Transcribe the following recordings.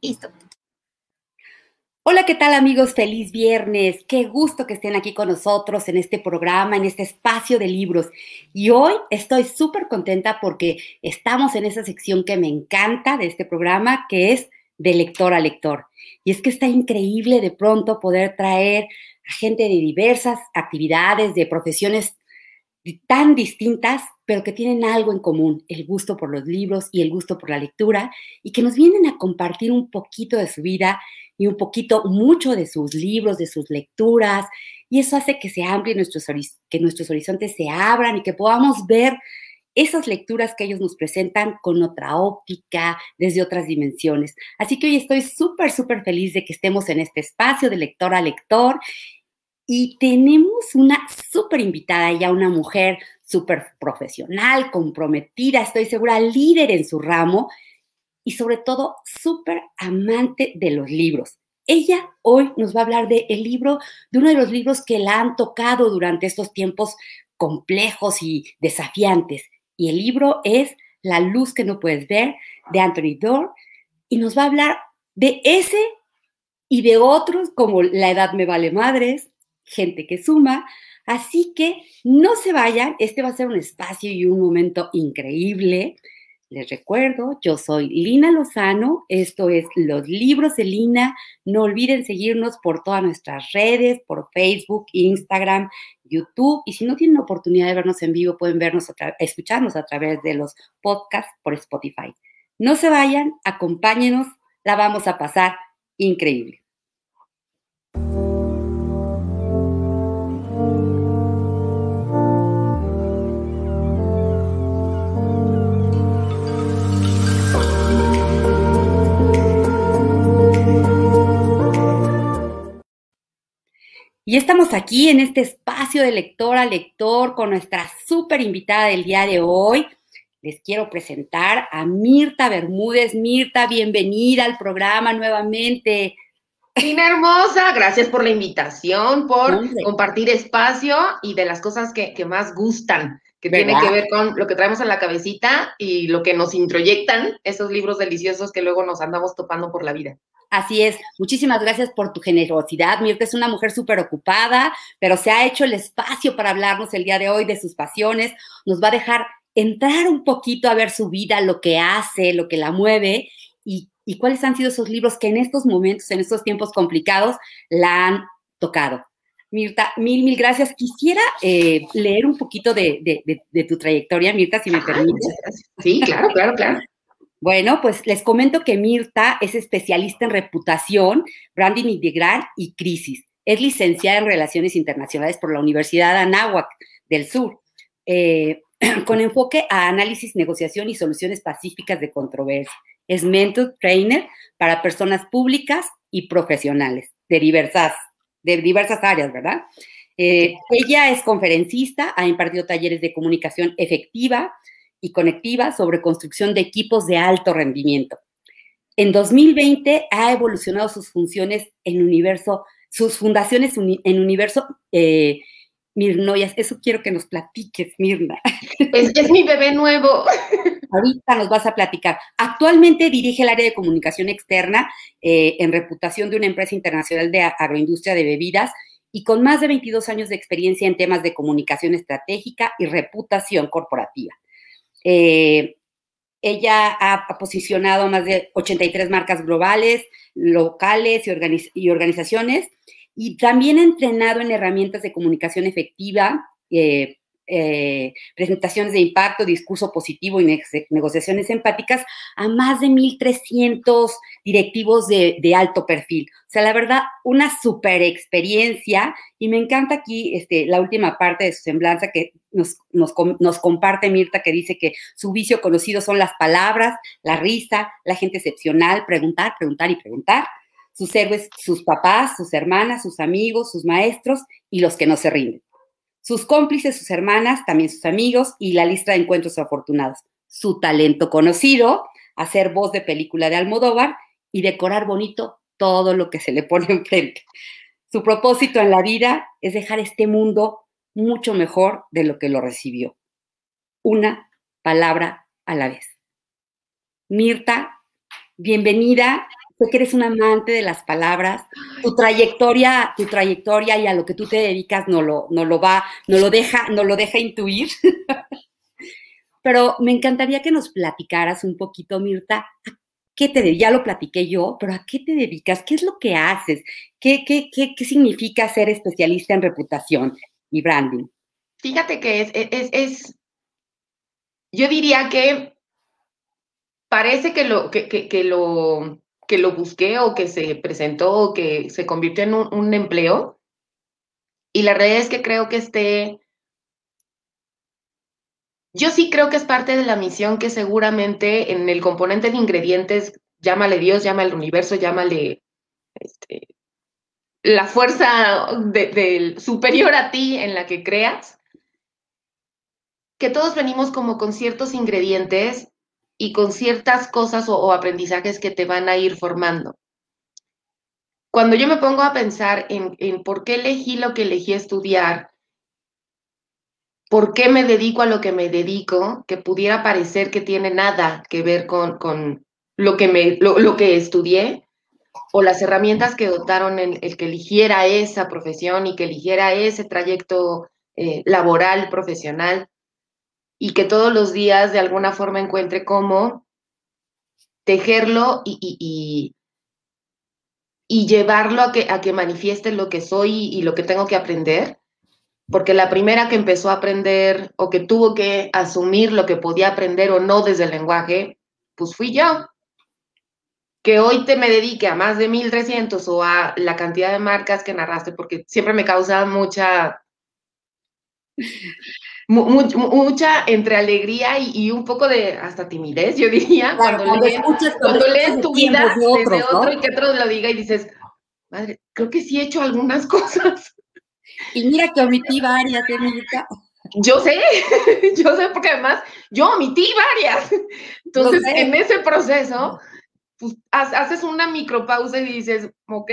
Listo. Hola, ¿qué tal amigos? Feliz viernes. Qué gusto que estén aquí con nosotros en este programa, en este espacio de libros. Y hoy estoy súper contenta porque estamos en esa sección que me encanta de este programa, que es de lector a lector. Y es que está increíble de pronto poder traer a gente de diversas actividades, de profesiones tan distintas, pero que tienen algo en común, el gusto por los libros y el gusto por la lectura, y que nos vienen a compartir un poquito de su vida y un poquito, mucho de sus libros, de sus lecturas, y eso hace que se amplien nuestros, que nuestros horizontes se abran y que podamos ver esas lecturas que ellos nos presentan con otra óptica, desde otras dimensiones. Así que hoy estoy súper, súper feliz de que estemos en este espacio de lector a lector y tenemos una súper invitada, ella una mujer súper profesional, comprometida, estoy segura, líder en su ramo y sobre todo súper amante de los libros. Ella hoy nos va a hablar del el libro, de uno de los libros que la han tocado durante estos tiempos complejos y desafiantes. Y el libro es La luz que no puedes ver, de Anthony Doerr, y nos va a hablar de ese y de otros como La edad me vale madres, Gente que suma. Así que no se vayan, este va a ser un espacio y un momento increíble. Les recuerdo, yo soy Lina Lozano, esto es Los Libros de Lina. No olviden seguirnos por todas nuestras redes, por Facebook, Instagram, YouTube. Y si no tienen oportunidad de vernos en vivo, pueden vernos, escucharnos a través de los podcasts por Spotify. No se vayan, acompáñenos, la vamos a pasar increíble. Y estamos aquí en este espacio de lector a lector con nuestra súper invitada del día de hoy. Les quiero presentar a Mirta Bermúdez. Mirta, bienvenida al programa nuevamente. Tina hermosa, gracias por la invitación, por compartir espacio y de las cosas que, más gustan, que tienen que ver con lo que traemos en la cabecita y lo que nos introyectan esos libros deliciosos que luego nos andamos topando por la vida. Así es, muchísimas gracias por tu generosidad. Mirta es una mujer súper ocupada, pero se ha hecho el espacio para hablarnos el día de hoy de sus pasiones. Nos va a dejar entrar un poquito a ver su vida, lo que hace, lo que la mueve y, cuáles han sido esos libros que en estos momentos, en estos tiempos complicados, la han tocado. Mirta, mil, mil gracias. Quisiera eh, leer un poquito de, de, tu trayectoria, Mirta, si me permites. Sí, claro, claro, claro. Bueno, pues les comento que Mirta es especialista en reputación, branding integral y crisis. Es licenciada en Relaciones Internacionales por la Universidad de Anáhuac del Sur, eh, con enfoque a análisis, negociación y soluciones pacíficas de controversia. Es mentor trainer para personas públicas y profesionales de diversas, de diversas áreas, ¿verdad? Eh, ella es conferencista, ha impartido talleres de comunicación efectiva, y conectiva sobre construcción de equipos de alto rendimiento. En 2020 ha evolucionado sus funciones en universo, sus fundaciones en universo eh, Mirnoyas. Eso quiero que nos platiques, Mirna. Es, es mi bebé nuevo. Ahorita nos vas a platicar. Actualmente dirige el área de comunicación externa eh, en reputación de una empresa internacional de agroindustria de bebidas y con más de 22 años de experiencia en temas de comunicación estratégica y reputación corporativa. Eh, ella ha posicionado más de 83 marcas globales, locales y, organizaciones y también entrenado en herramientas de comunicación efectiva, eh, eh, presentaciones de impacto, discurso positivo y negociaciones empáticas a más de 1.300 directivos de, alto perfil. O sea, la verdad, una super experiencia y me encanta aquí este, la última parte de su semblanza que nos, nos comparte Mirta, que dice que su vicio conocido son las palabras, la risa, la gente excepcional, preguntar, preguntar y preguntar sus héroes, sus papás, sus hermanas, sus amigos, sus maestros y los que no se rinden sus cómplices, sus hermanas, también sus amigos y la lista de encuentros afortunados. Su talento conocido, hacer voz de película de Almodóvar y decorar bonito todo lo que se le pone enfrente. Su propósito en la vida es dejar este mundo mucho mejor de lo que lo recibió. Una palabra a la vez. Mirta, bienvenida. Sé que eres un amante de las palabras, tu trayectoria, tu trayectoria y a lo que tú te dedicas no lo, no lo va, no lo deja, no lo deja intuir. Pero me encantaría que nos platicaras un poquito, Mirta, qué te ya lo platiqué yo, pero ¿a qué te dedicas? ¿Qué es lo que haces? ¿Qué, qué, qué, qué significa ser especialista en reputación y branding? Fíjate que es, es, es yo diría que parece que lo, que, que, lo, que lo busqué o que se presentó o que se convirtió en un, empleo. Y la realidad es que creo que este, yo sí creo que es parte de la misión que seguramente en el componente de ingredientes, llámale Dios, llámale universo, llámale este, la fuerza del superior a ti en la que creas, que todos venimos como con ciertos ingredientes y con ciertas cosas o, aprendizajes que te van a ir formando. Cuando yo me pongo a pensar en, por qué elegí lo que elegí estudiar, por qué me dedico a lo que me dedico, que pudiera parecer que tiene nada que ver con, con lo, que me, lo, que estudié, o las herramientas que dotaron el, el, que eligiera esa profesión y que eligiera ese trayecto eh, laboral, profesional, y que todos los días de alguna forma encuentre cómo tejerlo y, y, llevarlo a que, a que manifieste lo que soy y lo que tengo que aprender. Porque la primera que empezó a aprender o que tuvo que asumir lo que podía aprender o no desde el lenguaje, pues fui yo. Que hoy te me dedique a más de 1300 o a la cantidad de marcas que narraste, porque siempre me causa mucha mucha entre alegría y, un poco de hasta timidez, yo diría, cuando, lees, tu vida de otro y que otro lo diga y dices, madre, creo que sí he hecho algunas cosas. Y mira que omití varias, ¿eh, Yo sé, yo sé, porque además yo omití varias. Entonces, en ese proceso, pues haces una micropausa y dices, ok,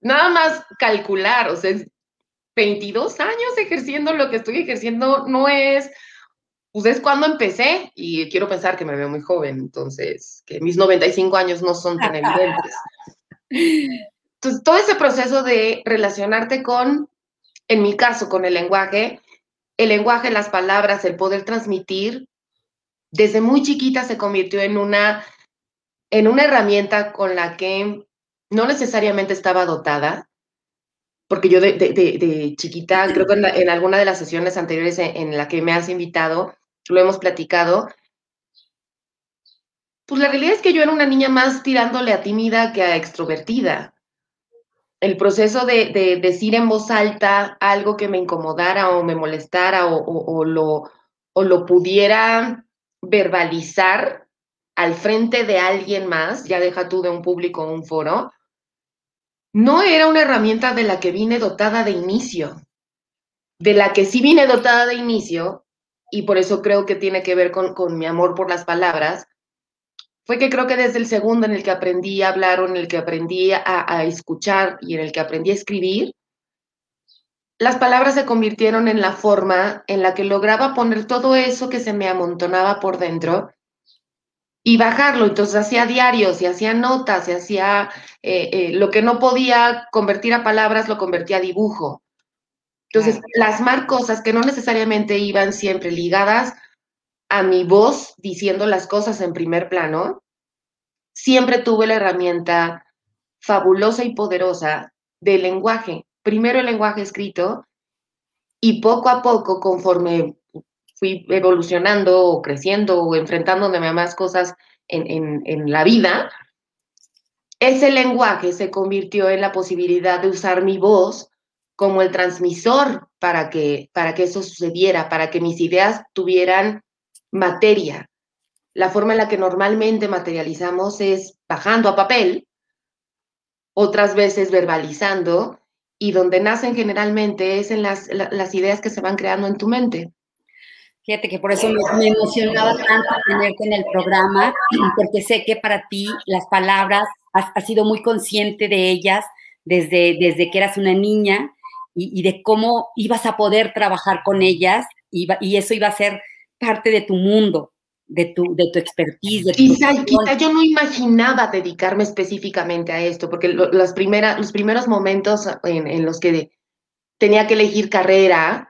nada más calcular, o sea, 22 años ejerciendo lo que estoy ejerciendo no es, pues es cuando empecé y quiero pensar que me veo muy joven, entonces, que mis 95 años no son tan evidentes. Entonces, todo ese proceso de relacionarte con, en mi caso, con el lenguaje, el lenguaje, las palabras, el poder transmitir, desde muy chiquita se convirtió en una, en una herramienta con la que no necesariamente estaba dotada, porque yo de, chiquita, creo que en, alguna de las sesiones anteriores en, la que me has invitado, lo hemos platicado, pues la realidad es que yo era una niña más tirándole a tímida que a extrovertida. El proceso de, decir en voz alta algo que me incomodara o me molestara o, lo, o lo pudiera verbalizar al frente de alguien más, ya deja tú de un público o un foro, no era una herramienta de la que vine dotada de inicio, de la que sí vine dotada de inicio, y por eso creo que tiene que ver con, mi amor por las palabras, fue que creo que desde el segundo en el que aprendí a hablar o en el que aprendí a, a escuchar y en el que aprendí a escribir, las palabras se convirtieron en la forma en la que lograba poner todo eso que se me amontonaba por dentro y bajarlo. Entonces hacía diarios y hacía notas y hacía eh, eh, lo que no podía convertir a palabras, lo convertía a dibujo. Entonces, plasmar cosas que no necesariamente iban siempre ligadas a mi voz diciendo las cosas en primer plano, siempre tuve la herramienta fabulosa y poderosa del lenguaje. Primero el lenguaje escrito y poco a poco, conforme fui evolucionando o creciendo o enfrentándome a más cosas en, en, la vida, ese lenguaje se convirtió en la posibilidad de usar mi voz como el transmisor para que, para que eso sucediera, para que mis ideas tuvieran materia. La forma en la que normalmente materializamos es bajando a papel, otras veces verbalizando, y donde nacen generalmente es en las, las ideas que se van creando en tu mente. Fíjate que por eso me, emocionaba tanto tenerte en el programa, porque sé que para ti las palabras, has, sido muy consciente de ellas desde, desde que eras una niña y, de cómo ibas a poder trabajar con ellas y, y, eso iba a ser parte de tu mundo. de tu, de tu expertise. De quizá, yo no imaginaba dedicarme específicamente a esto, porque las primeras, los primeros momentos en, en, los que tenía que elegir carrera,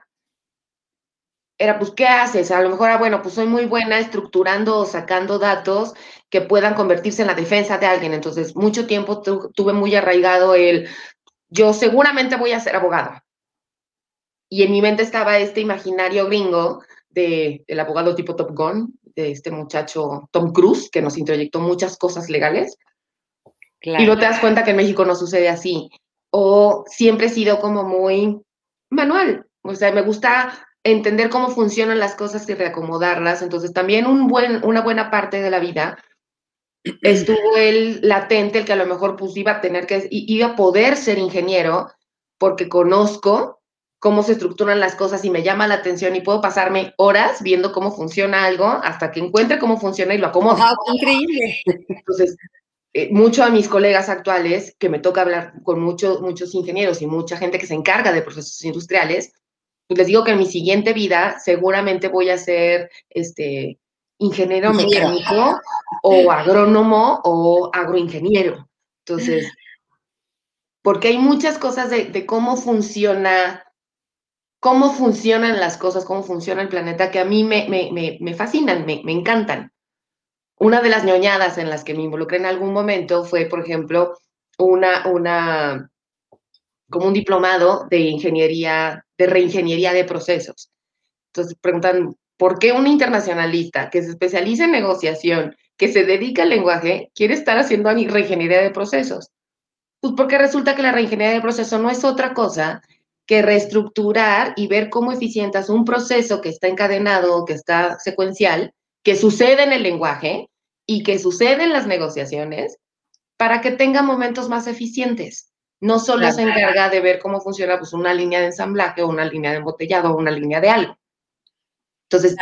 era, pues, ¿qué haces? A lo mejor, ah, bueno, pues soy muy buena estructurando o sacando datos que puedan convertirse en la defensa de alguien. Entonces, mucho tiempo tuve muy arraigado el, yo seguramente voy a ser abogado. Y en mi mente estaba este imaginario gringo de el abogado tipo Top Gun, de este muchacho Tom Cruise, que nos introyectó muchas cosas legales. Y no te das cuenta que en México no sucede así. O siempre he sido como muy manual. O sea, me gusta entender cómo funcionan las cosas y reacomodarlas. Entonces, también un buen, una buena parte de la vida estuvo el latente, el que a lo mejor pues iba a tener que, iba a poder ser ingeniero porque conozco cómo se estructuran las cosas y me llama la atención y puedo pasarme horas viendo cómo funciona algo hasta que encuentre cómo funciona y lo acomodo. increíble! Entonces, eh, mucho a mis colegas actuales, que me toca hablar con muchos muchos ingenieros y mucha gente que se encarga de procesos industriales, les digo que en mi siguiente vida seguramente voy a ser este, ingeniero mecánico o agrónomo o agroingeniero. Entonces, porque hay muchas cosas de, cómo funciona, cómo funcionan las cosas, cómo funciona el planeta, que a mí me, me, fascinan, me, me encantan. Una de las ñoñadas en las que me involucré en algún momento fue, por ejemplo, una, una, como un diplomado de ingeniería, de reingeniería de procesos. Entonces preguntan, ¿Por qué un internacionalista que se especializa en negociación, que se dedica al lenguaje, quiere estar haciendo reingeniería de procesos? Pues porque resulta que la reingeniería de procesos no es otra cosa que reestructurar y ver cómo eficientas un proceso que está encadenado, que está secuencial, que sucede en el lenguaje y que sucede en las negociaciones, para que tenga momentos más eficientes. No solo se encarga de ver cómo funciona pues, una línea de ensamblaje o una línea de embotellado o una línea de algo. Entonces,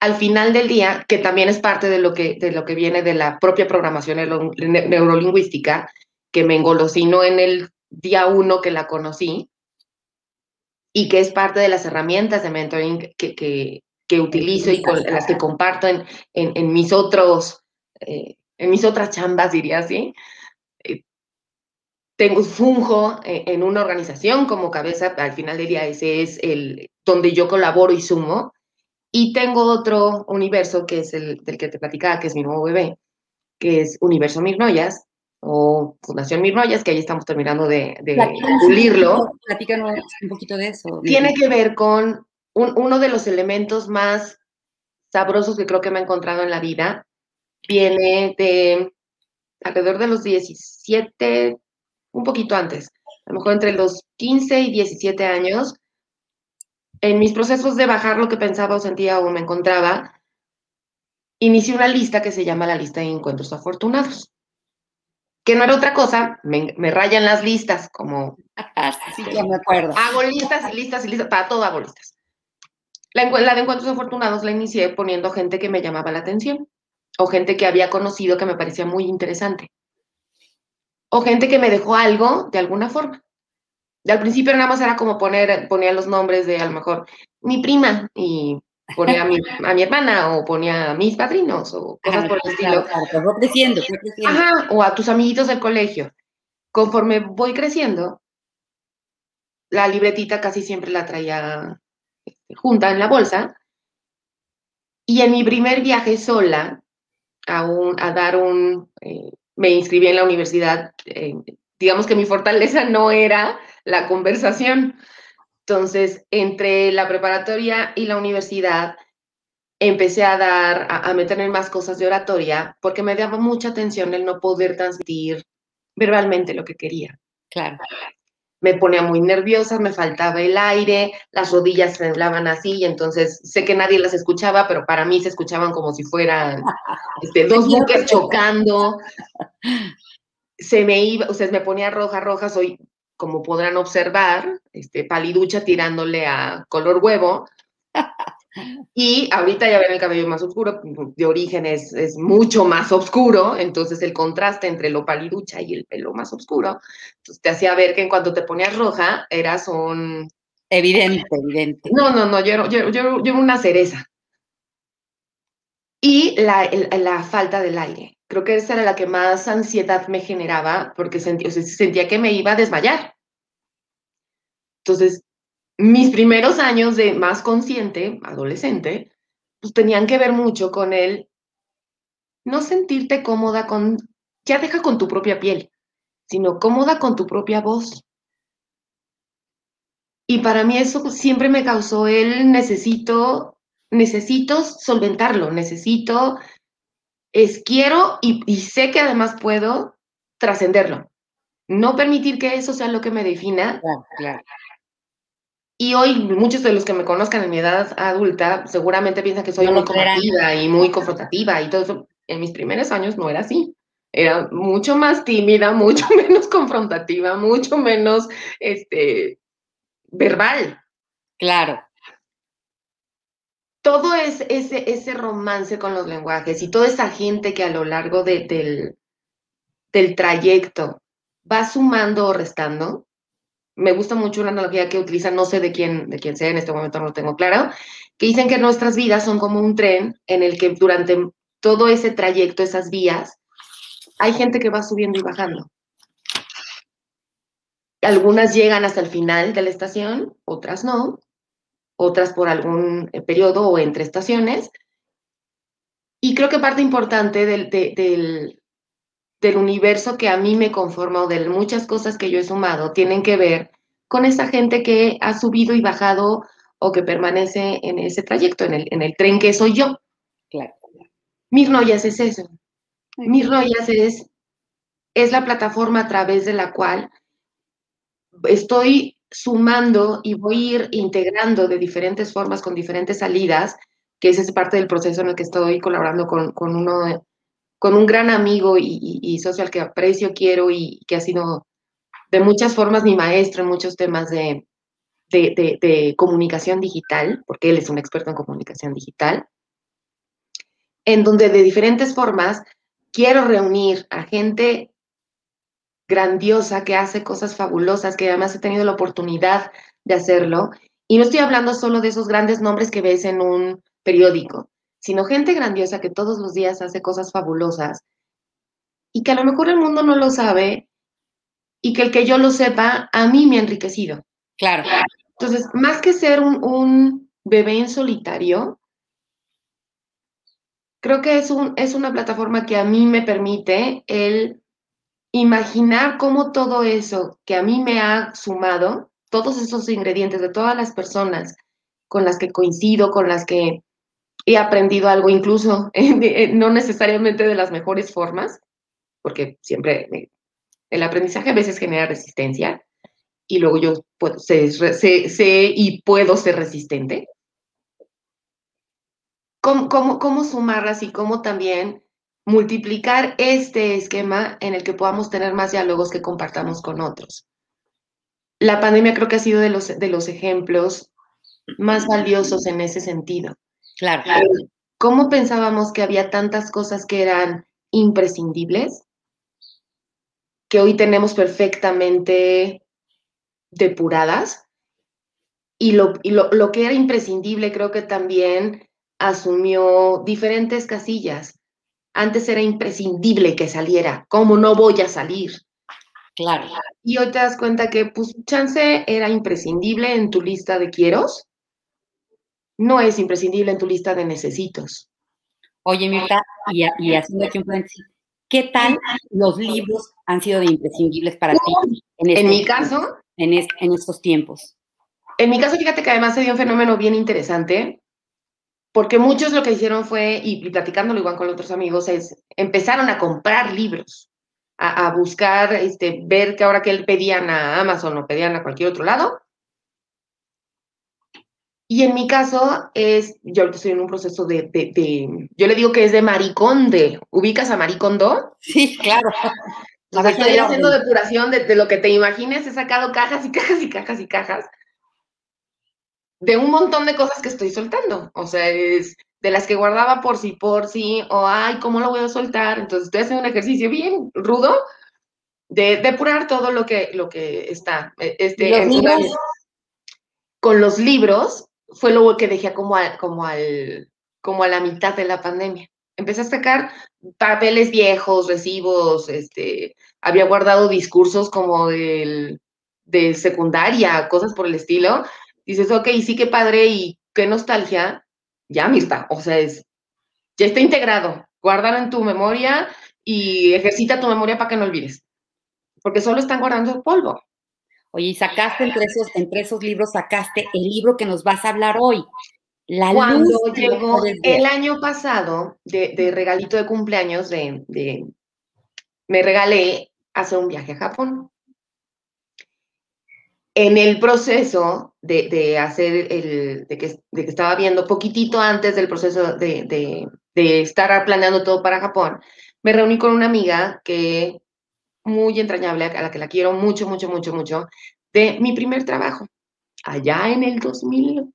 al final del día, que también es parte de lo que, de lo que viene de la propia programación neurolingüística, que me engolosinó en el día uno que la conocí, y que es parte de las herramientas de mentoring que, que, utilizo y con las que comparto en, en, mis otros, eh, en mis otras chambas, diría así. Tengo funjo eh, en una organización como cabeza, al final del día ese es el donde yo colaboro y sumo, y tengo otro universo que es el del que te platicaba, que es mi nuevo bebé, que es Universo Mirnoyas o Fundación Mirnoyas, que ahí estamos terminando de, de pulirlo. Platícanos un poquito de eso. Tiene que ver con uno de los elementos más sabrosos que creo que me he encontrado en la vida. Viene de alrededor de los 17, un poquito antes, a lo mejor entre los 15 y 17 años, en mis procesos de bajar lo que pensaba o sentía o me encontraba, inicié una lista que se llama la lista de encuentros afortunados. Que no era otra cosa, me, rayan las listas, como. sí, ya me acuerdo. Hago listas y listas y listas, para todo hago listas. La, la, de encuentros afortunados la inicié poniendo gente que me llamaba la atención, o gente que había conocido que me parecía muy interesante, o gente que me dejó algo de alguna forma al principio nada más era como poner, ponía los nombres de a lo mejor mi prima y ponía a mi, a mi hermana o ponía a mis padrinos o cosas por el estilo. Claro, creciendo, creciendo. Ajá, o a tus amiguitos del colegio. Conforme voy creciendo, la libretita casi siempre la traía este, junta en la bolsa. Y en mi primer viaje sola a, un, a dar un, eh, me inscribí en la universidad, digamos que mi fortaleza no era la conversación. Entonces, entre la preparatoria y la universidad, empecé a dar, a, meterme en más cosas de oratoria, porque me daba mucha atención el no poder transmitir verbalmente lo que quería. Claro. Me ponía muy nerviosa, me faltaba el aire, las rodillas temblaban así, y entonces sé que nadie las escuchaba, pero para mí se escuchaban como si fueran este, dos buques chocando. Se me iba, o sea, me ponía roja, roja, soy como podrán observar, este, paliducha tirándole a color huevo. Y ahorita ya ven el cabello más oscuro, de origen es, es, mucho más oscuro, entonces el contraste entre lo paliducha y el pelo más oscuro, entonces te hacía ver que en cuanto te ponías roja, eras un... Evidente, evidente. No, no, no, yo, yo, yo, yo una cereza. y la, la, falta del aire. Creo que esa era la que más ansiedad me generaba porque sentía, sentía que me iba a desmayar. Entonces, mis primeros años de más consciente, adolescente, pues tenían que ver mucho con el no sentirte cómoda con, ya deja con tu propia piel, sino cómoda con tu propia voz. Y para mí eso siempre me causó el necesito, necesito solventarlo, necesito, es quiero y, sé que además puedo trascenderlo. No permitir que eso sea lo que me defina. Y hoy muchos de los que me conozcan en mi edad adulta seguramente piensan que soy muy combativa y muy confrontativa y todo eso. En mis primeros años no era así. Era mucho más tímida, mucho menos confrontativa, mucho menos este, verbal. Claro. Todo es, ese, ese romance con los lenguajes y toda esa gente que a lo largo del, del trayecto va sumando o restando. Me gusta mucho una analogía que utilizan, no sé de quién, de quién sea, en este momento no lo tengo claro, que dicen que nuestras vidas son como un tren en el que durante todo ese trayecto, esas vías, hay gente que va subiendo y bajando. Algunas llegan hasta el final de la estación, otras no, otras por algún eh, periodo o entre estaciones. Y creo que parte importante del, del, del universo que a mí me conforma o de muchas cosas que yo he sumado tienen que ver con esa gente que ha subido y bajado o que permanece en ese trayecto, en el, en el tren que soy yo. Claro. Mir Noyas es eso. Mir Noyas es, es la plataforma a través de la cual estoy sumando y voy a ir integrando de diferentes formas, con diferentes salidas, que ese es parte del proceso en el que estoy colaborando con, con uno, con un gran amigo y, y, que aprecio, quiero y que ha sido de muchas formas mi maestro en muchos temas de, de, de comunicación digital, porque él es un experto en comunicación digital, en donde de diferentes formas quiero reunir a gente grandiosa, que hace cosas fabulosas, que además he tenido la oportunidad de hacerlo. Y no estoy hablando solo de esos grandes nombres que ves en un periódico, sino gente grandiosa que todos los días hace cosas fabulosas y que a lo mejor el mundo no lo sabe y que el que yo lo sepa a mí me ha enriquecido. Claro. Entonces, más que ser un, un bebé en solitario, creo que es, un, es una plataforma que a mí me permite el imaginar cómo todo eso que a mí me ha sumado, todos esos ingredientes de todas las personas con las que coincido, con las que he aprendido algo, incluso no necesariamente de las mejores formas, porque siempre el aprendizaje a veces genera resistencia y luego yo sé, y puedo ser resistente. ¿Cómo, cómo, cómo sumarlas y cómo también multiplicar este esquema en el que podamos tener más diálogos que compartamos con otros. La pandemia creo que ha sido de los, de los ejemplos más valiosos en ese sentido. Claro. ¿Cómo pensábamos que había tantas cosas que eran imprescindibles que hoy tenemos perfectamente depuradas? Y lo, y lo, lo que era imprescindible creo que también asumió diferentes casillas antes era imprescindible que saliera. ¿Cómo no voy a salir? Claro. Y hoy te das cuenta que, pues, chance era imprescindible en tu lista de quieros. No es imprescindible en tu lista de necesitos. Oye, Mirta, y, y haciendo aquí un paréntesis, ¿qué tal los libros han sido de imprescindibles para ti? En, este mi caso. En, en estos tiempos. En mi caso, fíjate que además se dio un fenómeno bien interesante porque muchos lo que hicieron fue, y, platicándolo igual con otros amigos, es empezaron a comprar libros, a, buscar, este, ver que ahora que él pedían a Amazon o pedían a cualquier otro lado. Y en mi caso es, yo ahorita estoy en un proceso de, de, yo le digo que es de mariconde. ¿Ubicas a maricondo? Sí, claro. estoy haciendo depuración de, de, lo que te imagines, he sacado cajas y cajas y cajas y cajas de un montón de cosas que estoy soltando. O sea, es de las que guardaba por sí, por sí, o ay, ¿cómo lo voy a soltar? Entonces estoy haciendo un ejercicio bien rudo de depurar todo lo que, lo que está. E, este, con los libros fue lo que dejé como al, como al, como a la mitad de la pandemia. Empecé a sacar papeles viejos, recibos, este, había guardado discursos como del, de secundaria, cosas por el estilo. Dices, ok, sí que padre y qué nostalgia, ya está, o sea, es, ya está integrado, guárdalo en tu memoria y ejercita tu memoria para que no olvides, porque solo están guardando polvo. Oye, y sacaste entre esos, entre esos libros, sacaste el libro que nos vas a hablar hoy. La Cuando llegó el año pasado, de, regalito de cumpleaños, de, me regalé hacer un viaje a Japón. En el proceso de, hacer el, de que, de que, estaba viendo poquitito antes del proceso de, estar planeando todo para Japón, me reuní con una amiga que muy entrañable, a la que la quiero mucho, mucho, mucho, mucho, de mi primer trabajo, allá en el 2000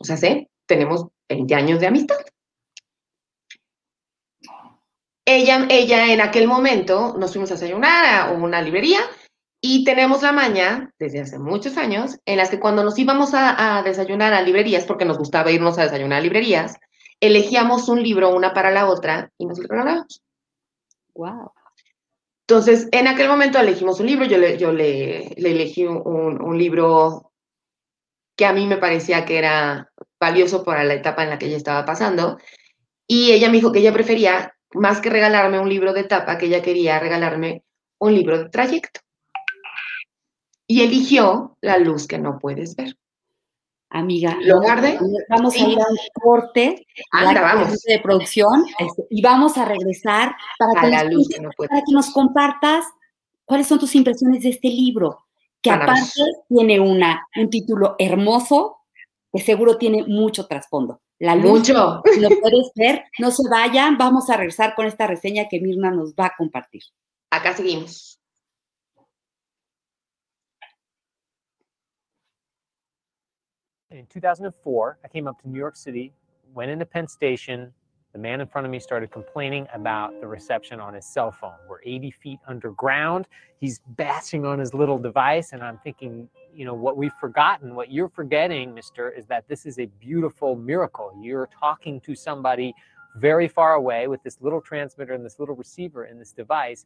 O sea, sé, tenemos 20 años de amistad. Ella, ella en aquel momento nos fuimos a desayunar a una librería y tenemos la maña, desde hace muchos años, en las que cuando nos íbamos a, a desayunar a librerías, porque nos gustaba irnos a desayunar a librerías, elegíamos un libro una para la otra y nos lo regalábamos. Wow. Entonces, en aquel momento elegimos un libro, yo le, yo le, elegí un, libro que a mí me parecía que era valioso para la etapa en la que ella estaba pasando, y ella me dijo que ella prefería, más que regalarme un libro de etapa, que ella quería regalarme un libro de trayecto. Y eligió La luz que no puedes ver. Amiga, ¿lo guardé? Vamos a ir a un corte de producción este, y vamos a regresar para, que, nos, compartas cuáles son tus impresiones de este libro, que aparte tiene una, un título hermoso, que seguro tiene mucho trasfondo. La luz, mucho. Lo puedes ver, no se vayan, vamos a regresar con esta reseña que Mirna nos va a compartir. Acá seguimos. In 2004, I came up to New York City, went into Penn Station. The man in front of me started complaining about the reception on his cell phone. We're 80 feet underground. He's bashing on his little device. And I'm thinking, you know, what we've forgotten, what you're forgetting, mister, is that this is a beautiful miracle. You're talking to somebody very far away with this little transmitter and this little receiver in this device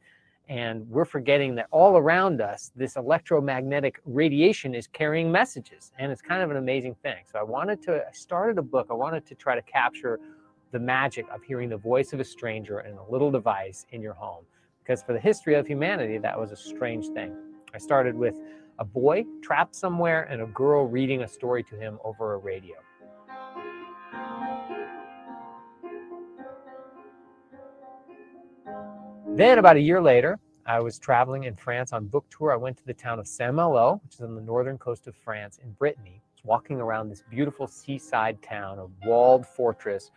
and we're forgetting that all around us, this electromagnetic radiation is carrying messages. And it's kind of an amazing thing. So I wanted to, I started a book, I wanted to try to capture the magic of hearing the voice of a stranger in a little device in your home. Because for the history of humanity, that was a strange thing. I started with a boy trapped somewhere and a girl reading a story to him over a radio. Then, about a year later, I was traveling in France on book tour. I went to the town of Saint Malo, which is on the northern coast of France in Brittany. I was walking around this beautiful seaside town, a walled fortress,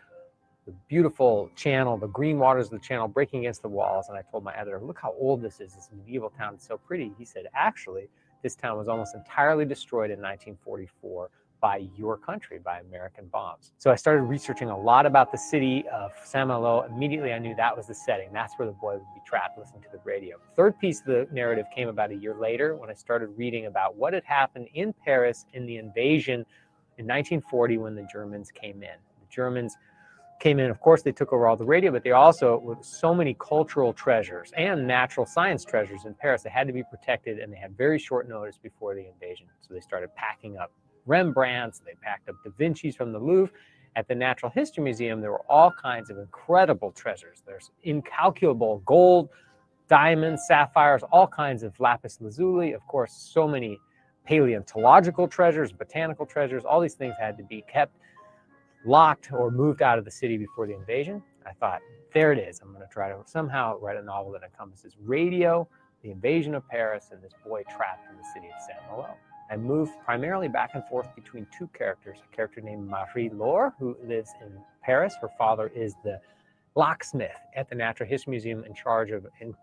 the beautiful channel, the green waters of the channel breaking against the walls. And I told my editor, Look how old this is. This medieval town is so pretty. He said, Actually, this town was almost entirely destroyed in 1944 by your country, by American bombs. So I started researching a lot about the city of Saint Malo. Immediately, I knew that was the setting. That's where the boy would be trapped listening to the radio. Third piece of the narrative came about a year later when I started reading about what had happened in Paris in the invasion in 1940 when the Germans came in. The Germans came in, of course, they took over all the radio, but they also, with so many cultural treasures and natural science treasures in Paris, they had to be protected and they had very short notice before the invasion. So they started packing up Rembrandts, they packed up Da Vinci's from the Louvre. At the Natural History Museum, there were all kinds of incredible treasures. There's incalculable gold, diamonds, sapphires, all kinds of lapis lazuli. Of course, so many paleontological treasures, botanical treasures. All these things had to be kept locked or moved out of the city before the invasion. I thought, there it is. I'm going to try to somehow write a novel that encompasses radio, the invasion of Paris, and this boy trapped in the city of Saint Malo. I move primarily back and forth between two characters a character named Marie Laure, who lives in Paris. Her father is the locksmith at the Natural History Museum in charge of an,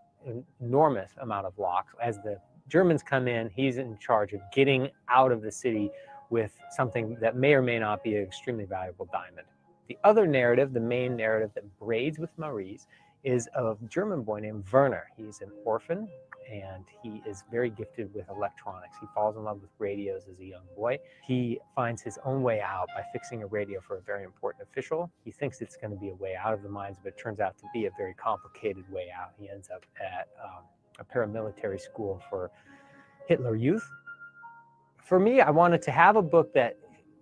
enormous amount of locks. As the Germans come in, he's in charge of getting out of the city with something that may or may not be an extremely valuable diamond. The other narrative, the main narrative that braids with Maurice, is a German boy named Werner. He's an orphan and he is very gifted with electronics. He falls in love with radios as a young boy. He finds his own way out by fixing a radio for a very important official. He thinks it's going to be a way out of the mines, but it turns out to be a very complicated way out. He ends up at um, a paramilitary school for Hitler Youth. For me, I wanted to have a book that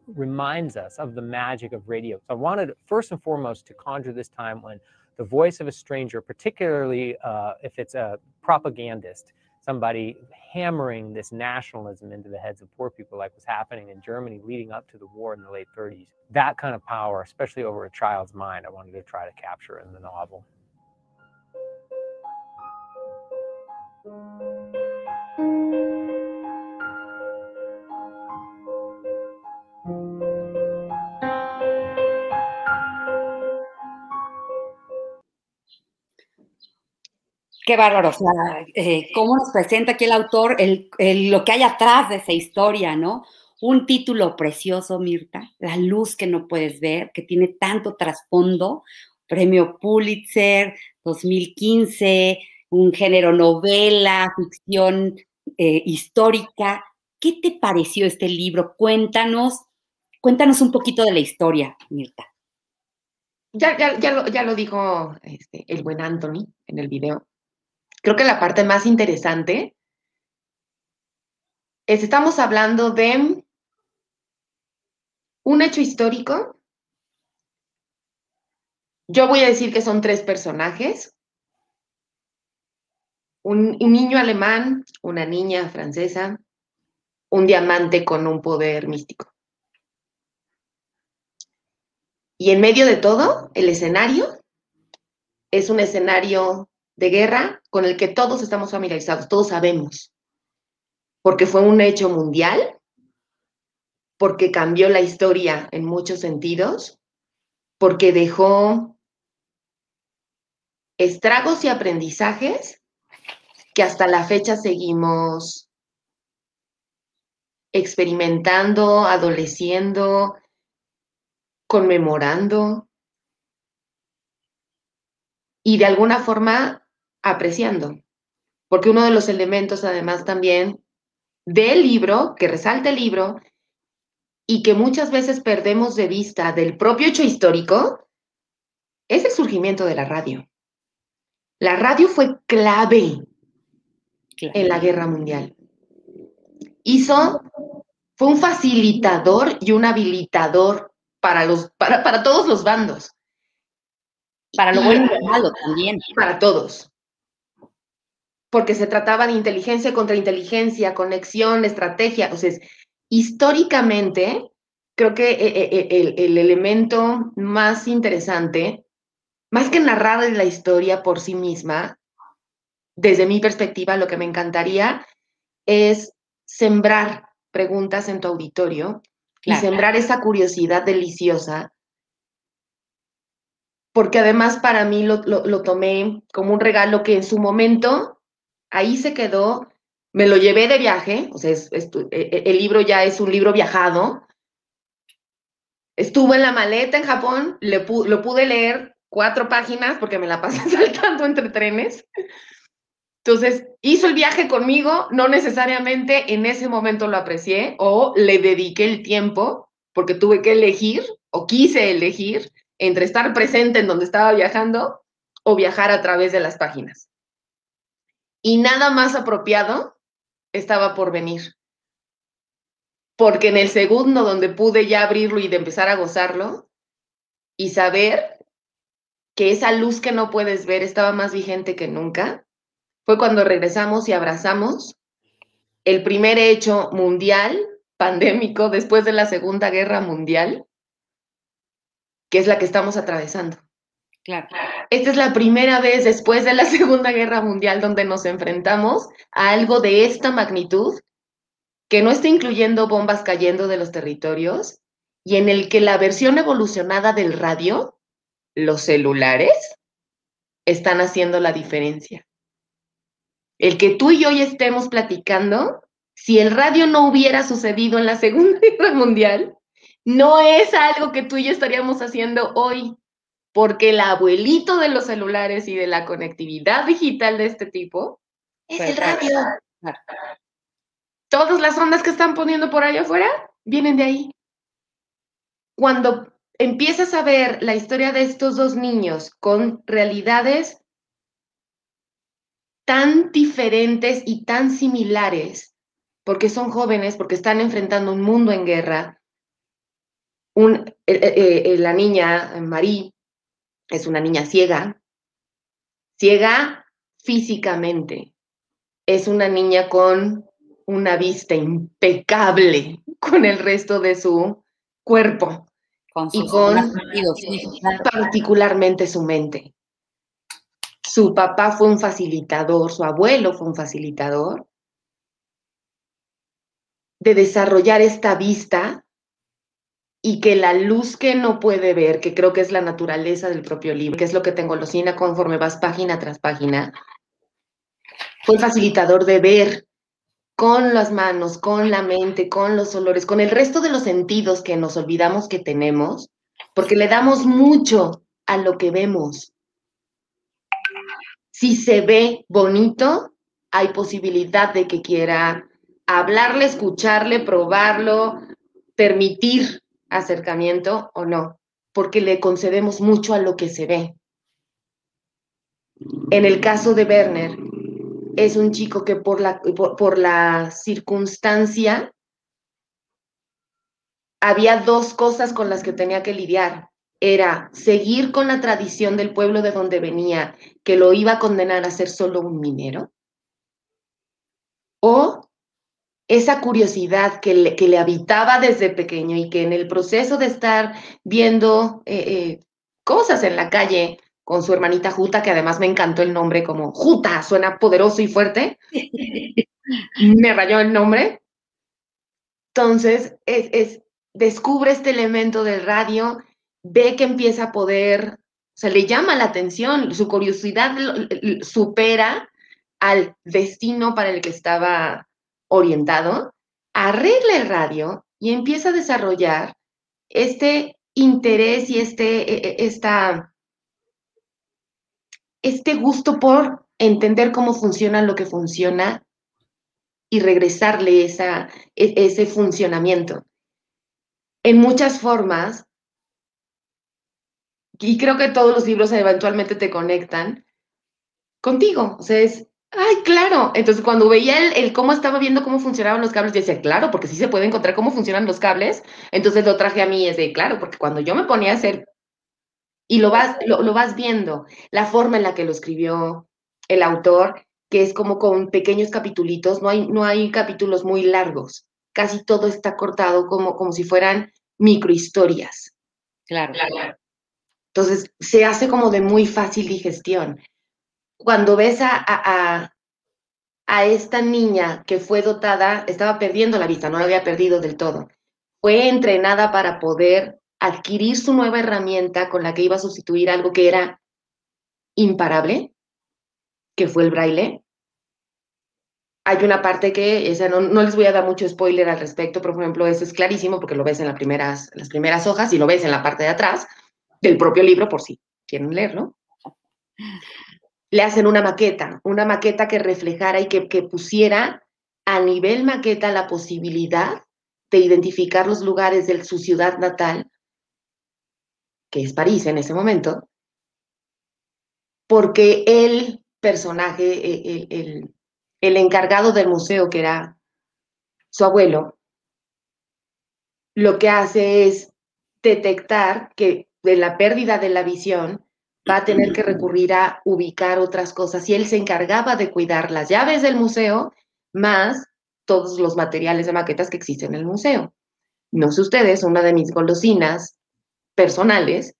reminds us of the magic of radio. So I wanted, first and foremost, to conjure this time when the voice of a stranger, particularly uh, if it's a propagandist, somebody hammering this nationalism into the heads of poor people, like was happening in Germany leading up to the war in the late 30s. That kind of power, especially over a child's mind, I wanted to try to capture in the novel. Qué bárbaro, o sea, eh, cómo nos presenta aquí el autor lo que hay atrás de esa historia, ¿no? Un título precioso, Mirta, La luz que no puedes ver, que tiene tanto trasfondo, premio Pulitzer 2015, un género novela, ficción eh, histórica. ¿Qué te pareció este libro? Cuéntanos, cuéntanos un poquito de la historia, Mirta. Ya, ya, ya, lo, ya lo dijo este, el buen Anthony en el video creo que la parte más interesante es, estamos hablando de un hecho histórico. Yo voy a decir que son tres personajes. Un, un, niño alemán, una niña francesa, un diamante con un poder místico. Y en medio de todo, el escenario es un escenario de guerra con el que todos estamos familiarizados, todos sabemos, porque fue un hecho mundial, porque cambió la historia en muchos sentidos, porque dejó estragos y aprendizajes que hasta la fecha seguimos experimentando, adoleciendo, conmemorando. Y de alguna forma apreciando. Porque uno de los elementos, además, también del libro, que resalta el libro, y que muchas veces perdemos de vista del propio hecho histórico, es el surgimiento de la radio. La radio fue clave en la guerra mundial. Hizo, fue un facilitador y un habilitador para, los, para, para todos los bandos. Para lo bueno y lo malo también. Para todos porque se trataba de inteligencia contra inteligencia, conexión, estrategia. Entonces, históricamente, creo que eh, eh, eh, el, elemento más interesante, más que narrar la historia por sí misma, desde mi perspectiva, lo que me encantaría es sembrar preguntas en tu auditorio y sembrar esa curiosidad deliciosa, porque además para mí lo, lo tomé como un regalo que en su momento ahí se quedó, me lo llevé de viaje, o sea, e, e, el libro ya es un libro viajado. Estuve en la maleta en Japón, lo pude leer cuatro páginas porque me la pasé saltando entre trenes. Entonces, hizo el viaje conmigo, no necesariamente en ese momento lo aprecié o le dediqué el tiempo porque tuve que elegir o quise elegir entre estar presente en donde estaba viajando o viajar a través de las páginas y nada más apropiado estaba por venir. Porque en el segundo donde pude ya abrirlo y de empezar a gozarlo y saber que esa luz que no puedes ver estaba más vigente que nunca, fue cuando regresamos y abrazamos el primer hecho mundial pandémico después de la Segunda Guerra Mundial, que es la que estamos atravesando. Claro. Esta es la primera vez después de la Segunda Guerra Mundial donde nos enfrentamos a algo de esta magnitud, que no está incluyendo bombas cayendo de los territorios, y en el que la versión evolucionada del radio, los celulares, están haciendo la diferencia. El que tú y yo estemos platicando, si el radio no hubiera sucedido en la Segunda Guerra Mundial, no es algo que tú y yo estaríamos haciendo hoy, porque el abuelito de los celulares y de la conectividad digital de este tipo es el radio. Todas las ondas que están poniendo por allá afuera vienen de ahí. Cuando empiezas a ver la historia de estos dos niños con realidades tan diferentes y tan similares, porque son jóvenes, porque están enfrentando un mundo en guerra. Un, eh, eh, eh, la niña, Marie, es una niña ciega, ciega físicamente. Es una niña con una vista impecable con el resto de su cuerpo y con particularmente su mente. Su papá fue un facilitador, su abuelo fue un facilitador de desarrollar esta vista y que la luz que no puede ver, que creo que es la naturaleza del propio libro, que es lo que tengo Lucina conforme vas página tras página, fue facilitador de ver con las manos, con la mente, con los olores, con el resto de los sentidos que nos olvidamos que tenemos, porque le damos mucho a lo que vemos. Si se ve bonito, hay posibilidad de que quiera hablarle, escucharle, probarlo, permitir acercamiento o no, porque le concedemos mucho a lo que se ve. En el caso de Werner, es un chico que por la, por, la circunstancia había dos cosas con las que tenía que lidiar. Era seguir con la tradición del pueblo de donde venía, que lo iba a condenar a ser solo un minero, o esa curiosidad que le, que le habitaba desde pequeño y que en el proceso de estar viendo eh, eh, cosas en la calle, con su hermanita Juta, que además me encantó el nombre como Juta, suena poderoso y fuerte. me rayó el nombre. Entonces, es, descubre este elemento del radio, ve que empieza a poder, o sea, le llama la atención, su curiosidad supera al destino para el que estaba orientado, arregla el radio y empieza a desarrollar este interés y este, e, e, esta este gusto por entender cómo funciona lo que funciona y regresarle esa, e, ese funcionamiento. En muchas formas, y creo que todos los libros eventualmente te conectan contigo. O sea, es, ay, claro. Entonces, cuando veía el, cómo estaba viendo cómo funcionaban los cables, yo decía, claro, porque sí se puede encontrar cómo funcionan los cables. Entonces lo traje a mí, es de, claro, porque cuando yo me ponía a hacer y lo vas, lo, vas viendo, la forma en la que lo escribió el autor, que es como con pequeños capitulitos, no hay, no hay capítulos muy largos, casi todo está cortado como, como si fueran microhistorias. Claro. Entonces, se hace como de muy fácil digestión. Cuando ves a, a, a esta niña que fue dotada, estaba perdiendo la vista, no la había perdido del todo. Fue entrenada para poder adquirir su nueva herramienta con la que iba a sustituir algo que era imparable, que fue el braille. Hay una parte que, esa no, no, les voy a dar mucho spoiler al respecto, pero por ejemplo, eso es clarísimo porque lo ves en las primeras, las primeras hojas y lo ves en la parte de atrás del propio libro, por si quieren leerlo. Le hacen una maqueta, una maqueta que reflejara y que, pusiera a nivel maqueta la posibilidad de identificar los lugares de su ciudad natal que es París en ese momento, porque el personaje, e, el, el, encargado del museo, que era su abuelo, lo que hace es detectar que de la pérdida de la visión va a tener que recurrir a ubicar otras cosas y él se encargaba de cuidar las llaves del museo más todos los materiales de maquetas que existen en el museo. No sé ustedes, una de mis golosinas personales,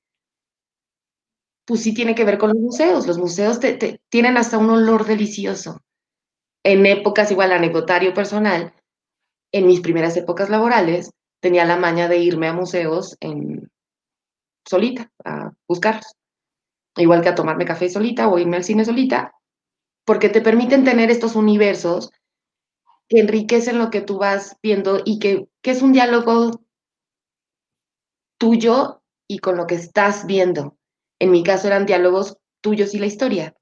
pues sí tiene que ver con los museos. Los museos te, tienen hasta un olor delicioso. En épocas igual anecdotario personal, en mis primeras épocas laborales, tenía la maña de irme a museos en solita, a buscarlos. Igual que a tomarme café solita o irme al cine solita, porque te permiten tener estos universos que enriquecen lo que tú vas viendo y que, que es un diálogo tuyo y con lo que estás viendo. En mi caso eran diálogos tuyos y la historia.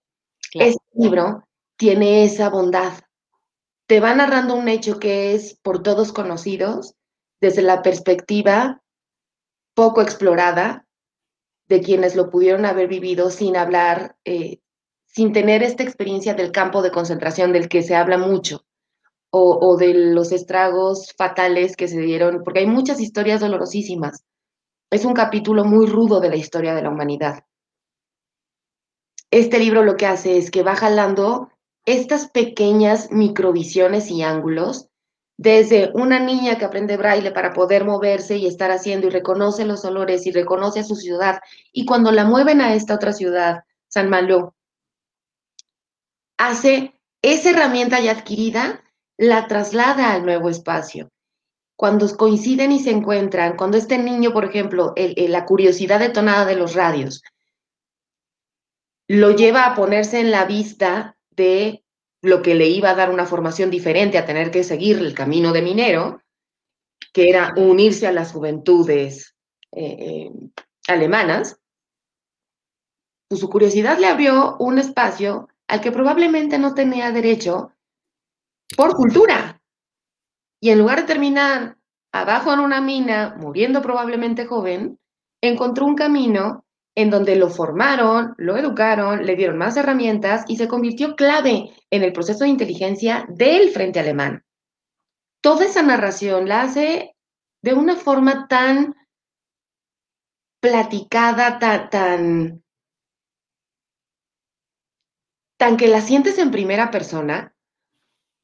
Este libro tiene esa bondad. Te va narrando un hecho que es por todos conocidos, desde la perspectiva poco explorada de quienes lo pudieron haber vivido sin hablar, eh, sin tener esta experiencia del campo de concentración del que se habla mucho, o, o, de los estragos fatales que se dieron, porque hay muchas historias dolorosísimas. Es un capítulo muy rudo de la historia de la humanidad. Este libro lo que hace es que va jalando estas pequeñas microvisiones y ángulos desde una niña que aprende braille para poder moverse y estar haciendo y reconoce los olores y reconoce a su ciudad, y cuando la mueven a esta otra ciudad, San Malo, hace esa herramienta ya adquirida, la traslada al nuevo espacio. Cuando coinciden y se encuentran, cuando este niño, por ejemplo, la curiosidad detonada de los radios, lo lleva a ponerse en la vista de lo que le iba a dar una formación diferente a tener que seguir el camino de minero, que era unirse a las juventudes eh, eh, alemanas, pues su curiosidad le abrió un espacio al que probablemente no tenía derecho por cultura. Y en lugar de terminar abajo en una mina, muriendo probablemente joven, encontró un camino en donde lo formaron, lo educaron, le dieron más herramientas y se convirtió clave en el proceso de inteligencia del Frente Alemán. Toda esa narración la hace de una forma tan platicada, tan, tan, tan que la sientes en primera persona,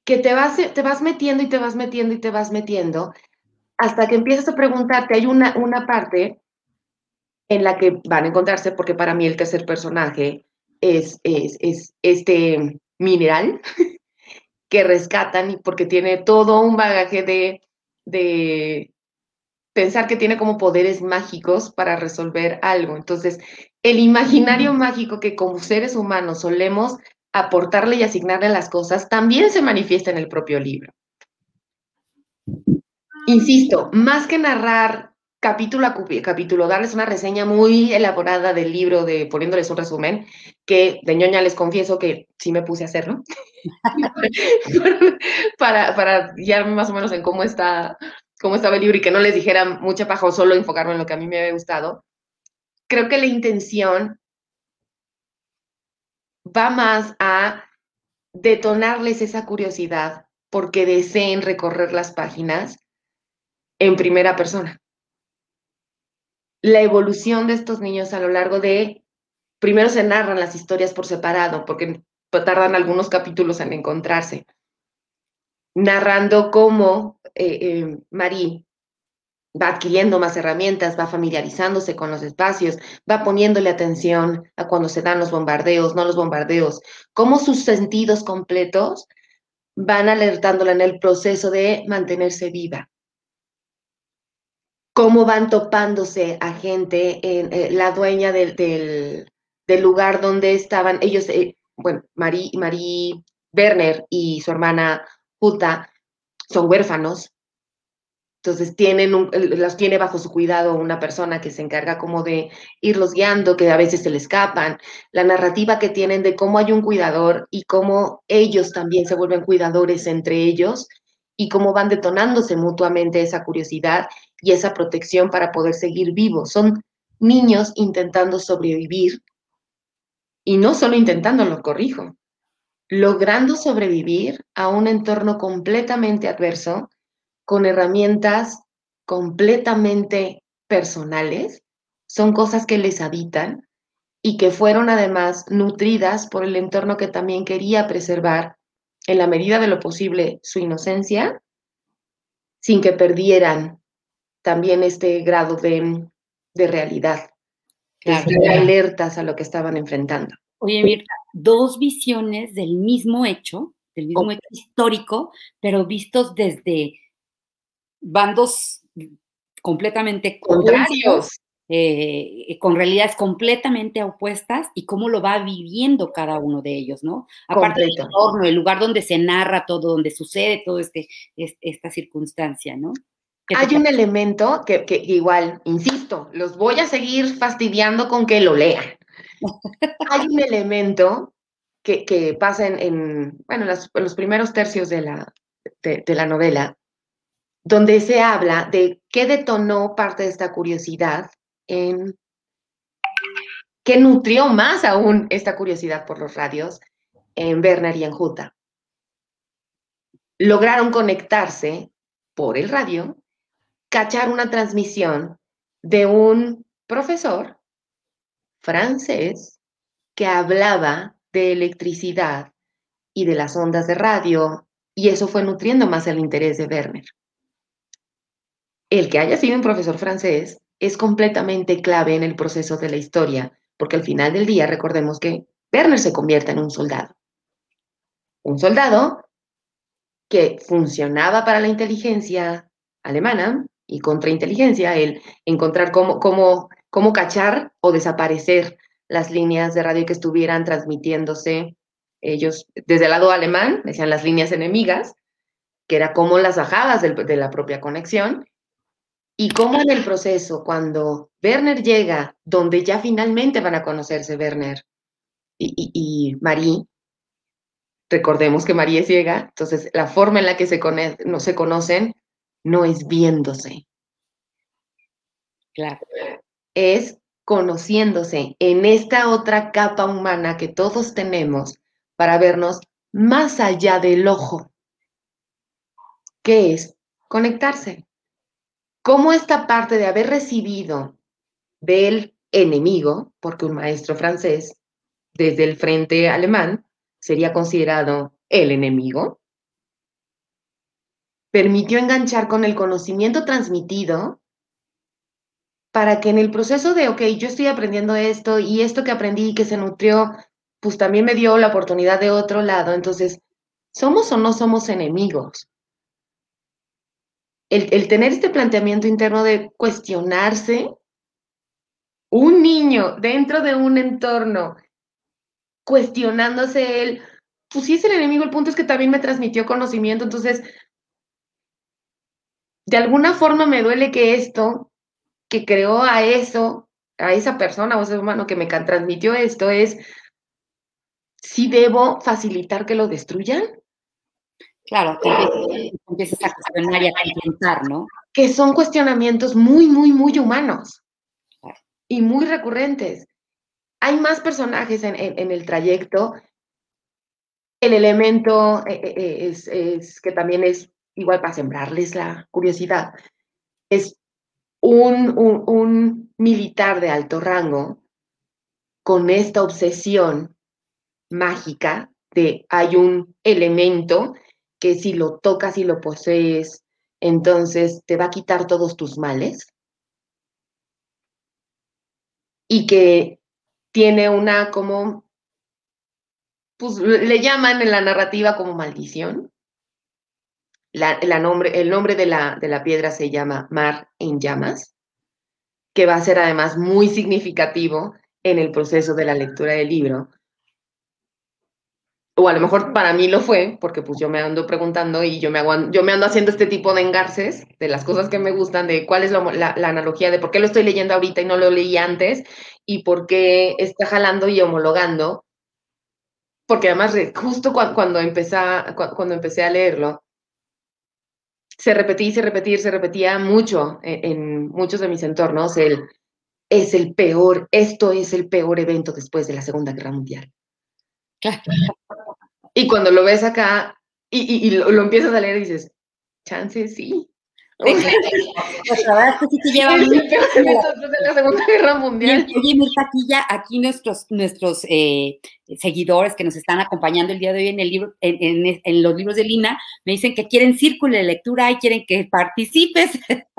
que te vas, te vas metiendo y te vas metiendo y te vas metiendo, hasta que empiezas a preguntarte, hay una, una parte en la que van a encontrarse, porque para mí el tercer personaje es, es, es este mineral que rescatan porque tiene todo un bagaje de, de pensar que tiene como poderes mágicos para resolver algo. Entonces, el imaginario mágico que como seres humanos solemos aportarle y asignarle a las cosas también se manifiesta en el propio libro. Insisto, más que narrar capítulo a capítulo, darles una reseña muy elaborada del libro, de poniéndoles un resumen, que de ñoña les confieso que sí me puse a hacerlo, para, para guiarme más o menos en cómo está cómo estaba el libro y que no les dijera mucha paja o solo enfocarme en lo que a mí me había gustado. Creo que la intención va más a detonarles esa curiosidad porque deseen recorrer las páginas en primera persona la evolución de estos niños a lo largo de, primero se narran las historias por separado, porque tardan algunos capítulos en encontrarse, narrando cómo eh, eh, Marí va adquiriendo más herramientas, va familiarizándose con los espacios, va poniéndole atención a cuando se dan los bombardeos, no los bombardeos, cómo sus sentidos completos van alertándola en el proceso de mantenerse viva cómo van topándose a gente, en, eh, la dueña del, del, lugar donde estaban, ellos, eh, bueno, Marie, Marie Werner y su hermana Juta son huérfanos, entonces tienen los tiene bajo su cuidado una persona que se encarga como de irlos guiando, que a veces se le escapan, la narrativa que tienen de cómo hay un cuidador y cómo ellos también se vuelven cuidadores entre ellos y cómo van detonándose mutuamente esa curiosidad y esa protección para poder seguir vivos. Son niños intentando sobrevivir y no solo intentando, lo corrijo, logrando sobrevivir a un entorno completamente adverso con herramientas completamente personales, son cosas que les habitan y que fueron además nutridas por el entorno que también quería preservar en la medida de lo posible su inocencia, sin que perdieran también este grado de, realidad, de alertas a lo que estaban enfrentando. Oye, Mirta, dos visiones del mismo hecho, del mismo hecho histórico, pero vistos desde bandos completamente contrarios. Eh, con realidades completamente opuestas y cómo lo va viviendo cada uno de ellos, ¿no? Aparte del entorno, el lugar donde se narra todo, donde sucede todo este, esta circunstancia, ¿no? Hay un elemento que, igual, insisto, los voy a seguir fastidiando con que lo lean. Hay un elemento que, pasa en, bueno, los primeros tercios de la, de, la novela, donde se habla de qué detonó parte de esta curiosidad en qué nutrió más aún esta curiosidad por los radios en Werner y en Juta. Lograron conectarse por el radio, cachar una transmisión de un profesor francés que hablaba de electricidad y de las ondas de radio, y eso fue nutriendo más el interés de Werner. El que haya sido un profesor francés es completamente clave en el proceso de la historia, porque al final del día recordemos que Werner se convierte en un soldado. Un soldado que funcionaba para la inteligencia alemana y contrainteligencia, el encontrar cómo, cómo, cómo cachar o desaparecer las líneas de radio que estuvieran transmitiéndose ellos desde el lado alemán, decían las líneas enemigas, que era como las bajadas de la propia conexión, y cómo en el proceso, cuando Werner llega, donde ya finalmente van a conocerse Werner y, Marie, recordemos que Marie es ciega, entonces la forma en la que se no se conocen no es viéndose. Claro. Es conociéndose en esta otra capa humana que todos tenemos para vernos más allá del ojo, que es conectarse. Cómo esta parte de haber recibido del enemigo, porque un maestro francés desde el frente alemán sería considerado el enemigo, permitió enganchar con el conocimiento transmitido para que en el proceso de, ok, yo estoy aprendiendo esto y esto que aprendí y que se nutrió, pues también me dio la oportunidad de otro lado. Entonces, ¿somos o no somos enemigos? El, el tener este planteamiento interno de cuestionarse, un niño dentro de un entorno, cuestionándose él, pues sí es el enemigo, el punto es que también me transmitió conocimiento, entonces, de alguna forma me duele que esto que creó a eso, a esa persona o ese humano que me transmitió esto es si debo facilitar que lo destruyan. Claro, te empiezas a cuestionar y a confrontar, ¿no? Que son cuestionamientos muy, muy, muy humanos y muy recurrentes. Hay más personajes en, el trayecto. El elemento eh, eh, eh, es, es, que también es igual para sembrarles la curiosidad. Es un, militar de alto rango con esta obsesión mágica de hay un elemento que si lo tocas y lo posees, entonces te va a quitar todos tus males. Y que tiene una como, pues le llaman en la narrativa como maldición, nombre, el nombre de la, de la piedra se llama Mar en Llamas, que va a ser además muy significativo en el proceso de la lectura del libro. O a lo mejor para mí lo fue, porque pues yo me ando preguntando y yo me, yo me ando haciendo este tipo de engarces de las cosas que me gustan, de cuál es la, analogía de por qué lo estoy leyendo ahorita y no lo leí antes, y por qué está jalando y homologando. Porque además, justo cuando, cuando, empecé, cuando empecé a leerlo, se repetía y se repetía se repetía mucho en, muchos de mis entornos el es el peor, esto es el peor evento después de la Segunda Guerra Mundial. Y cuando lo ves acá y, lo, lo, empiezas a leer y dices, chance sí, la verdad es que sí te lleva la Segunda Guerra Mundial. Oye, Mirta, ya, aquí nuestros, nuestros eh, seguidores que nos están acompañando el día de hoy en el libro, en, en, los libros de Lina, me dicen que quieren círculo de lectura y quieren que participes.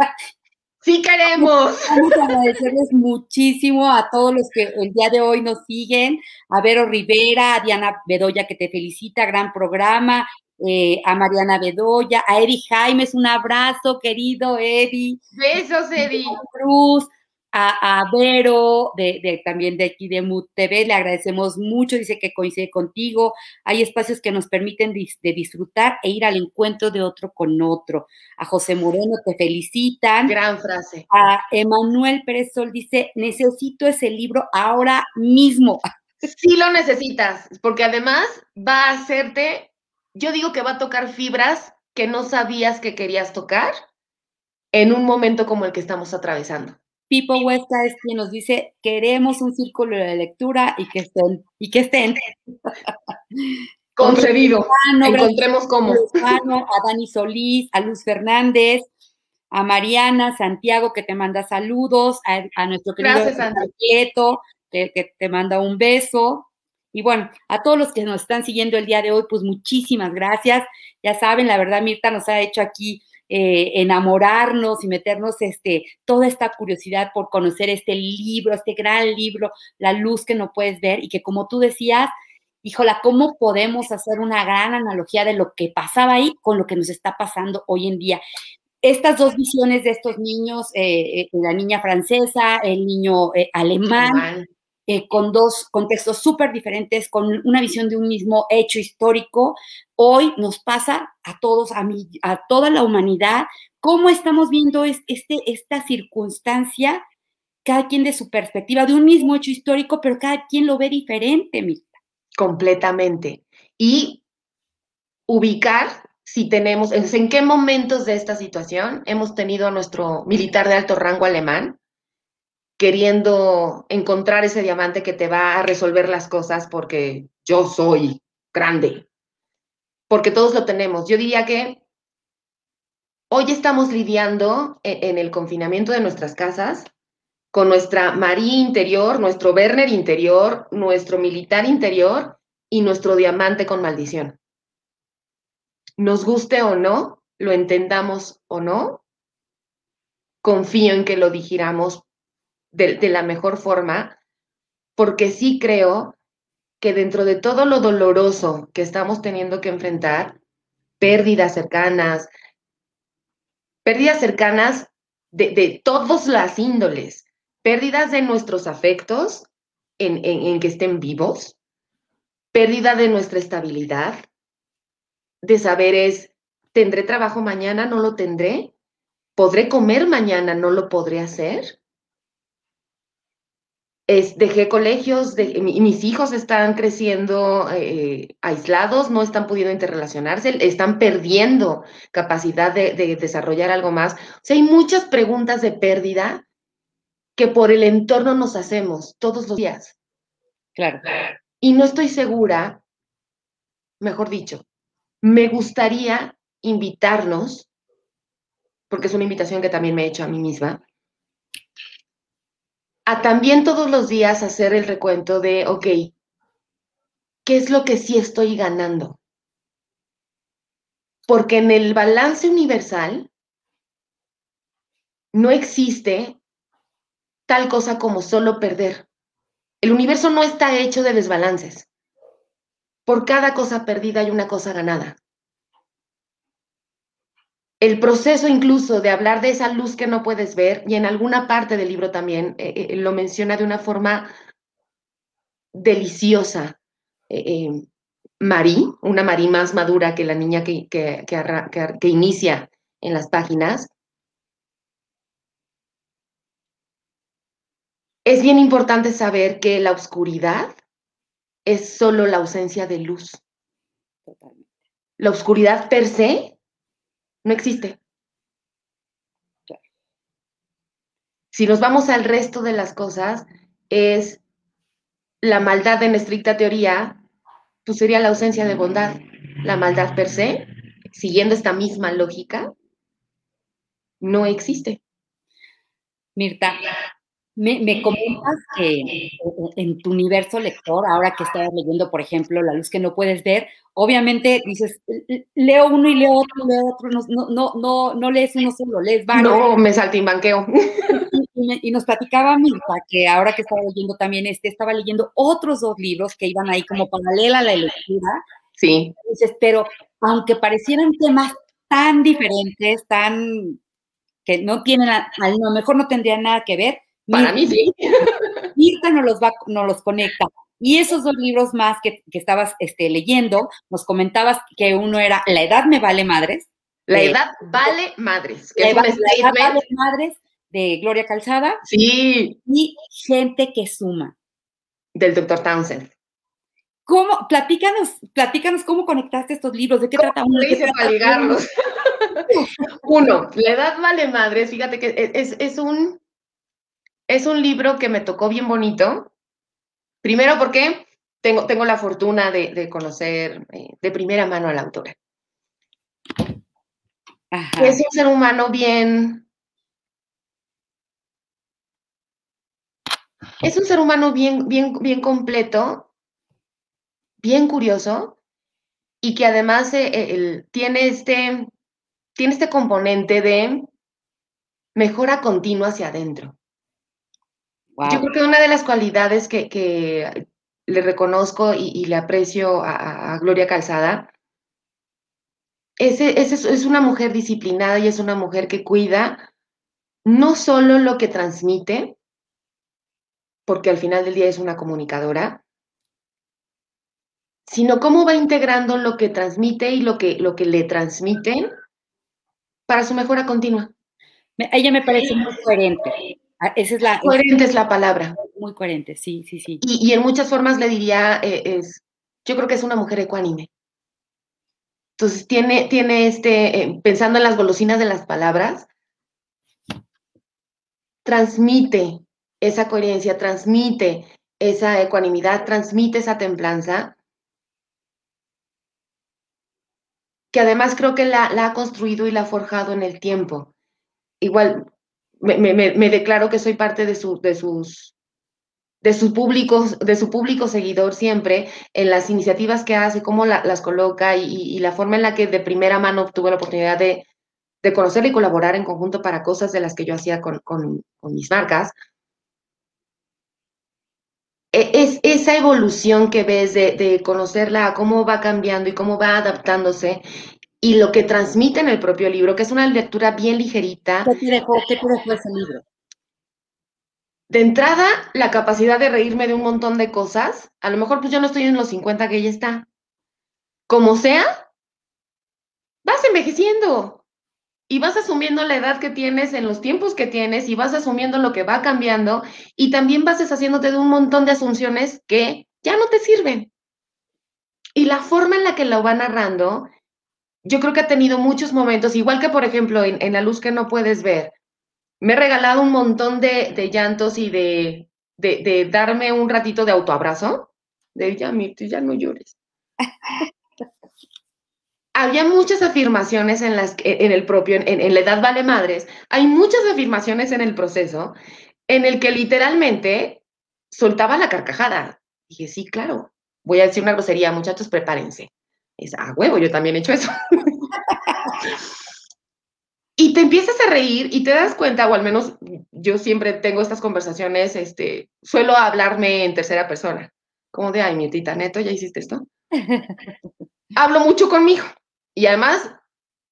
Sí queremos. Vamos a agradecerles muchísimo a todos los que el día de hoy nos siguen, a Vero Rivera, a Diana Bedoya que te felicita, gran programa, eh, a Mariana Bedoya, a Eddie Jaimes, un abrazo, querido Eddie. Besos, Eddie. Cruz, A, Vero, de, también de aquí de MUT TV, le agradecemos mucho, dice que coincide contigo. Hay espacios que nos permiten de disfrutar e ir al encuentro de otro con otro. A José Moreno te felicitan. Gran frase. A Emanuel Pérez Sol dice, necesito ese libro ahora mismo. Sí lo necesitas, porque además va a hacerte, yo digo que va a tocar fibras que no sabías que querías tocar en un momento como el que estamos atravesando. Pipo Huesca es quien nos dice, queremos un círculo de lectura y que estén, y que estén. Concebido. Encontremos cómo. A Dani Solís, a Luz Fernández, a Mariana Santiago, que te manda saludos, a, nuestro querido Quieto, que, que te manda un beso. Y bueno, a todos los que nos están siguiendo el día de hoy, pues muchísimas gracias. Ya saben, la verdad, Mirta nos ha hecho aquí eh, enamorarnos y meternos este, toda esta curiosidad por conocer este libro, este gran libro, La luz que no puedes ver y que como tú decías, híjola, ¿cómo podemos hacer una gran analogía de lo que pasaba ahí con lo que nos está pasando hoy en día? Estas dos visiones de estos niños, eh, eh, la niña francesa, el niño alemán, eh, con dos contextos súper diferentes, con una visión de un mismo hecho histórico, hoy nos pasa a todos, a, a toda la humanidad, cómo estamos viendo este, esta circunstancia, cada quien de su perspectiva, de un mismo hecho histórico, pero cada quien lo ve diferente, Mirta. Completamente. Y ubicar si tenemos, en qué momentos de esta situación hemos tenido a nuestro militar de alto rango alemán queriendo encontrar ese diamante que te va a resolver las cosas porque yo soy grande, porque todos lo tenemos. Yo diría que hoy estamos lidiando e-, en, el confinamiento de nuestras casas con nuestra María interior, nuestro Werner interior, nuestro militar interior y nuestro diamante con maldición. Nos guste o no, lo entendamos o no, confío en que lo digiramos de, la mejor forma, porque sí creo que dentro de todo lo doloroso que estamos teniendo que enfrentar, pérdidas cercanas, pérdidas cercanas de, de todas las índoles, pérdidas de nuestros afectos en, en, que estén vivos, pérdida de nuestra estabilidad, de saberes, ¿tendré trabajo mañana? ¿No lo tendré? ¿Podré comer mañana? ¿No lo podré hacer? Dejé colegios, de, mis hijos están creciendo eh, aislados, no están pudiendo interrelacionarse, están perdiendo capacidad de, de, desarrollar algo más. O sea, hay muchas preguntas de pérdida que por el entorno nos hacemos todos los días. Claro. Y no estoy segura, mejor dicho, me gustaría invitarnos, porque es una invitación que también me he hecho a mí misma, a también todos los días hacer el recuento de, ok, ¿qué es lo que sí estoy ganando? Porque en el balance universal no existe tal cosa como solo perder. El universo no está hecho de desbalances. Por cada cosa perdida hay una cosa ganada el proceso incluso de hablar de esa luz que no puedes ver, y en alguna parte del libro también eh, eh, lo menciona de una forma deliciosa. Eh, Marí, una Marí más madura que la niña que, que, que, inicia en las páginas. Es bien importante saber que la oscuridad es solo la ausencia de luz. La oscuridad per se no existe. Si nos vamos al resto de las cosas, es la maldad en estricta teoría, pues sería la ausencia de bondad. La maldad per se, siguiendo esta misma lógica, no existe. Mirta, me, comentas que en tu universo lector, ahora que estás leyendo, por ejemplo, La luz que no puedes ver, obviamente dices, leo uno y leo otro, leo otro, no, no, no, no lees uno solo, lees varios. No, me saltimbanqueo. Y, y, nos platicaba Mirta que ahora que estaba leyendo también este, estaba leyendo otros dos libros que iban ahí como paralela a la lectura. Sí. Dices, pero aunque parecieran temas tan diferentes, tan que no tienen, a, a lo mejor no tendrían nada que ver, Para mí sí. Mirta nos los, va, nos los conecta. Y esos dos libros más que, estabas este, leyendo, nos comentabas que uno era La edad me vale madres. La edad vale madres. la, edad, vale madres de Gloria Calzada. Sí. Y Gente que suma. Del doctor Townsend. ¿Cómo? Platícanos, platícanos cómo conectaste estos libros, de qué trata uno. Hice para ligarlos. uno, La edad vale madres, fíjate que e, es, es, un, es un libro que me tocó bien bonito, Primero porque tengo, tengo la fortuna de, conocer eh, de primera mano a la autora. Es un ser humano bien... Es un ser humano bien, bien, bien completo, bien curioso, y que además eh, tiene, este, tiene este componente de mejora continua hacia adentro. Yo creo que una de las cualidades que, le reconozco y, le aprecio a, Gloria Calzada es, es, una mujer disciplinada y es una mujer que cuida no solo lo que transmite, porque al final del día es una comunicadora, sino cómo va integrando lo que transmite y lo que, lo que le transmiten para su mejora continua. Ella me parece muy coherente. Ah, esa es la, coherente es la palabra. Muy coherente, sí, sí, sí. Y, en muchas formas le diría, eh, es, yo creo que es una mujer ecuánime. Entonces tiene, tiene este, eh, pensando en las golosinas de las palabras, transmite esa coherencia, transmite esa ecuanimidad, transmite esa templanza, que además creo que la, la ha construido y la ha forjado en el tiempo. Igual, me, declaro que soy parte de, su, de sus de su público, de su público seguidor siempre, en las iniciativas que hace, cómo las coloca y, la forma en la que de primera mano tuve la oportunidad de, de conocer y colaborar en conjunto para cosas de las que yo hacía con, mis marcas. E, es esa evolución que ves de, de conocerla, cómo va cambiando y cómo va adaptándose y lo que transmite en el propio libro, que es una lectura bien ligerita. ¿Qué te dejó, qué ese libro? De entrada, la capacidad de reírme de un montón de cosas. A lo mejor pues yo no estoy en los 50 que ella está. Como sea, vas envejeciendo y vas asumiendo la edad que tienes en los tiempos que tienes y vas asumiendo lo que va cambiando y también vas deshaciéndote de un montón de asunciones que ya no te sirven. Y la forma en la que lo va narrando yo creo que ha tenido muchos momentos, igual que por ejemplo en, La luz que no puedes ver, me he regalado un montón de, llantos y de, de, darme un ratito de autoabrazo, de ya, ya no llores. Había muchas afirmaciones en, las, en el propio, en, en la edad vale madres, hay muchas afirmaciones en el proceso en el que literalmente soltaba la carcajada. Dije, sí, claro, voy a decir una grosería, muchachos, prepárense. Es a huevo, yo también he hecho eso. y te empiezas a reír y te das cuenta, o al menos yo siempre tengo estas conversaciones, este, suelo hablarme en tercera persona, como de, ay, mi tita, neto, ¿ya hiciste esto? Hablo mucho conmigo. Y además,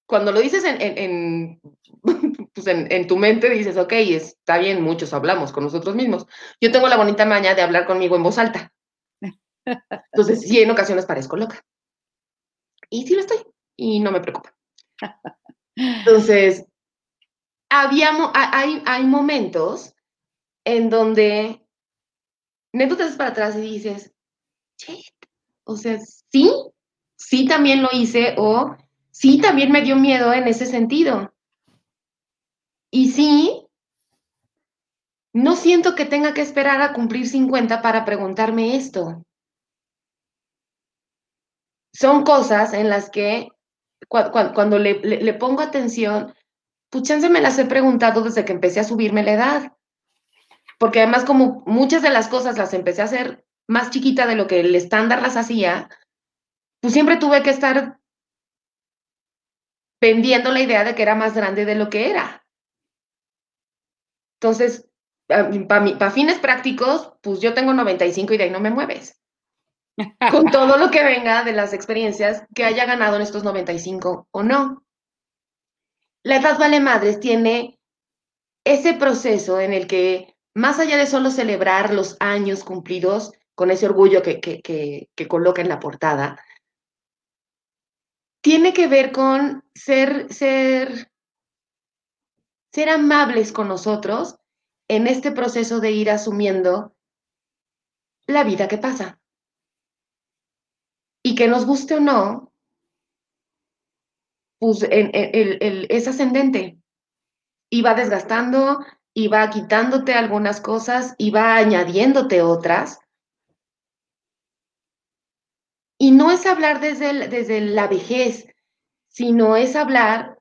cuando lo dices en, en, pues en, en, tu mente, dices, ok, está bien, muchos hablamos con nosotros mismos. Yo tengo la bonita maña de hablar conmigo en voz alta. Entonces, sí, en ocasiones parezco loca. Y sí lo estoy, y no me preocupa. Entonces, había, hay, hay momentos en donde neto te das para atrás y dices, o sea, sí, sí también lo hice, o sí también me dio miedo en ese sentido. Y sí, no siento que tenga que esperar a cumplir 50 para preguntarme esto son cosas en las que cuando le, pongo atención, pues chance me las he preguntado desde que empecé a subirme la edad. Porque además como muchas de las cosas las empecé a hacer más chiquita de lo que el estándar las hacía, pues siempre tuve que estar vendiendo la idea de que era más grande de lo que era. Entonces, para fines prácticos, pues yo tengo 95 y de ahí no me mueves con todo lo que venga de las experiencias que haya ganado en estos 95 o no. La edad vale madres tiene ese proceso en el que más allá de solo celebrar los años cumplidos con ese orgullo que, que, coloca en la portada, tiene que ver con ser, ser, ser amables con nosotros en este proceso de ir asumiendo la vida que pasa. Y que nos guste o no, pues es ascendente y va desgastando y va quitándote algunas cosas y va añadiéndote otras. Y no es hablar desde, desde la vejez, sino es hablar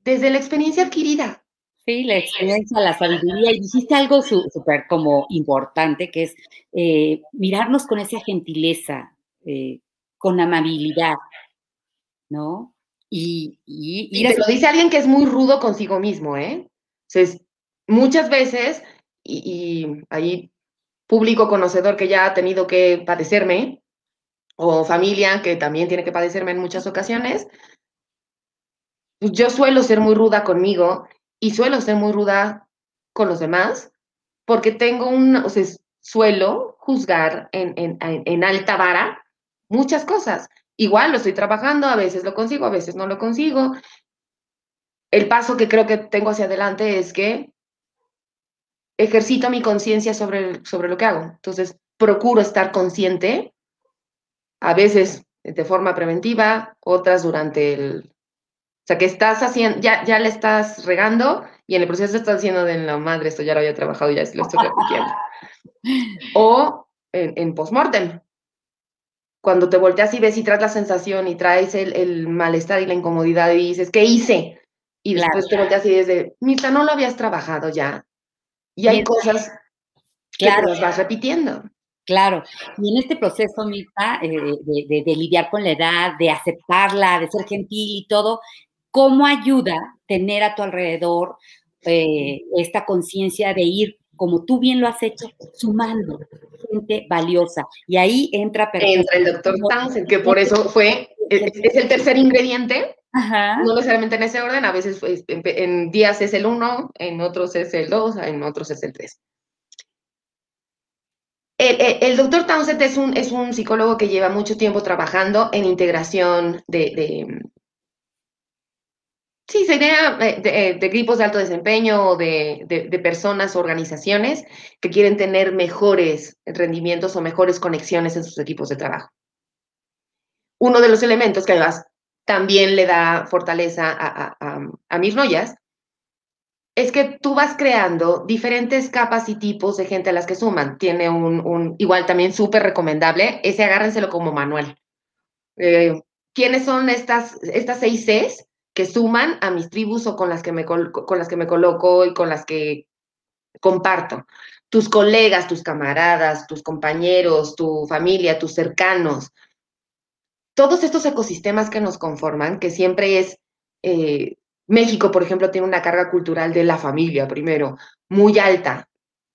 desde la experiencia adquirida. Sí, la experiencia, la sabiduría. Y dijiste algo súper como importante, que es eh, mirarnos con esa gentileza, eh, con amabilidad, ¿no? Y, y, lo dice alguien que es muy rudo consigo mismo, ¿eh? Entonces, muchas veces, y, y ahí público conocedor que ya ha tenido que padecerme, o familia que también tiene que padecerme en muchas ocasiones, pues yo suelo ser muy ruda conmigo y suelo ser muy ruda con los demás, porque tengo un, o sea, suelo juzgar en, en, en alta vara muchas cosas. Igual lo estoy trabajando, a veces lo consigo, a veces no lo consigo. El paso que creo que tengo hacia adelante es que ejercito mi conciencia sobre, sobre lo que hago. Entonces, procuro estar consciente, a veces de forma preventiva, otras durante el... O sea, que estás haciendo, ya, ya le estás regando y en el proceso estás haciendo de la madre, esto ya lo había trabajado, ya lo estoy repitiendo. O en, en postmortem, cuando te volteas y ves y traes la sensación y traes el, malestar y la incomodidad y dices, ¿qué hice? Y después te volteas y dices, Mirta, no lo habías trabajado ya. Y hay cosas que claro. las vas repitiendo. Claro, y en este proceso, Mirta, eh, de, de, lidiar con la edad, de aceptarla, de ser gentil y todo, ¿cómo ayuda tener a tu alrededor eh, esta conciencia de ir como tú bien lo has hecho, sumando gente valiosa. Y ahí entra... Entra el doctor Townsend, que por eso fue, es, el tercer ingrediente, no necesariamente en ese orden, a veces pues, en, días es el uno, en otros es el dos, en otros es el tres. El, doctor Townsend es un, es un psicólogo que lleva mucho tiempo trabajando en integración de, Sí, sería eh, de, de, equipos de alto desempeño o de, de, personas o organizaciones que quieren tener mejores rendimientos o mejores conexiones en sus equipos de trabajo. Uno de los elementos que además también le da fortaleza a, a, a, mis noyas es que tú vas creando diferentes capas y tipos de gente a las que suman. Tiene un, un igual también súper recomendable, ese agárrenselo como manual. Eh, ¿Quiénes son estas, estas seis Cs? Que suman a mis tribus o con las que me, con las que me coloco y con las que comparto. Tus colegas, tus camaradas, tus compañeros, tu familia, tus cercanos. Todos estos ecosistemas que nos conforman, que siempre es... Eh, México, por ejemplo, tiene una carga cultural de la familia, primero, muy alta,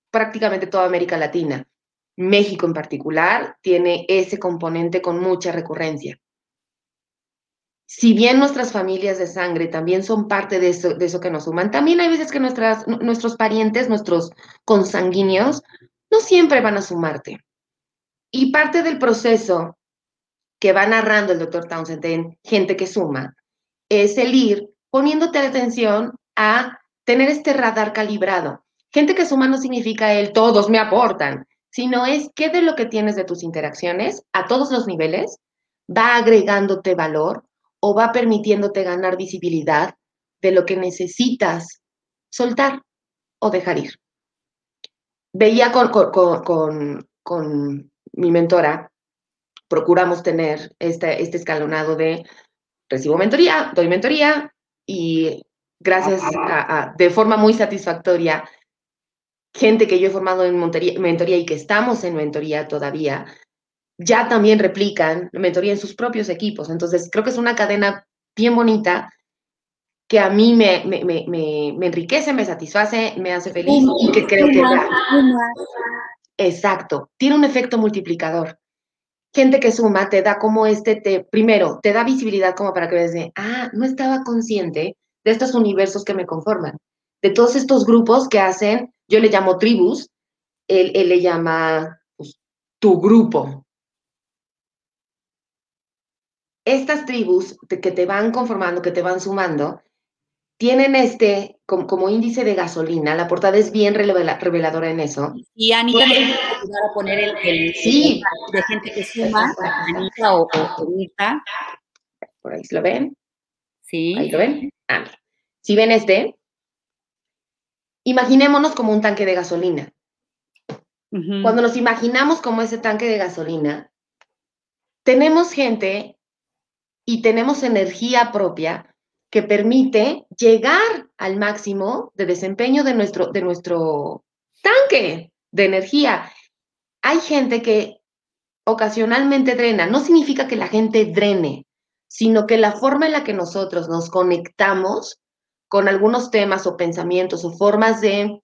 prácticamente toda América Latina. México en particular tiene ese componente con mucha recurrencia si bien nuestras familias de sangre también son parte de eso, de eso que nos suman, también hay veces que nuestras, nuestros parientes, nuestros consanguíneos, no siempre van a sumarte. Y parte del proceso que va narrando el doctor Townsend en Gente que Suma es el ir poniéndote atención a tener este radar calibrado. Gente que suma no significa el todos me aportan, sino es qué de lo que tienes de tus interacciones a todos los niveles va agregándote valor o va permitiéndote ganar visibilidad de lo que necesitas soltar o dejar ir. Veía con, con, con, mi mentora, procuramos tener este, este escalonado de recibo mentoría, doy mentoría y gracias a, de forma muy satisfactoria, gente que yo he formado en mentoría y que estamos en mentoría todavía, ya también replican mentoría en sus propios equipos. Entonces, creo que es una cadena bien bonita que a mí me, me, me, me enriquece, me satisface, me hace feliz y que creo que da. Exacto, tiene un efecto multiplicador. Gente que suma te da como este, te, primero, te da visibilidad como para que veas de, ah, no estaba consciente de estos universos que me conforman, de todos estos grupos que hacen yo le llamo tribus, él, le llama pues, tu grupo. Estas tribus que te van conformando, que te van sumando, tienen este como, índice de gasolina. La portada es bien reveladora en eso. Y Anita me ayudar a poner el, sí. de gente que suma, Anita o, Anita. Por ahí lo ven. Sí. Ahí lo ven. Ah, si ven este, imaginémonos como un tanque de gasolina. Cuando nos imaginamos como ese tanque de gasolina, tenemos gente y tenemos energía propia que permite llegar al máximo de desempeño de nuestro, de nuestro tanque de energía. Hay gente que ocasionalmente drena. No significa que la gente drene, sino que la forma en la que nosotros nos conectamos con algunos temas o pensamientos o formas de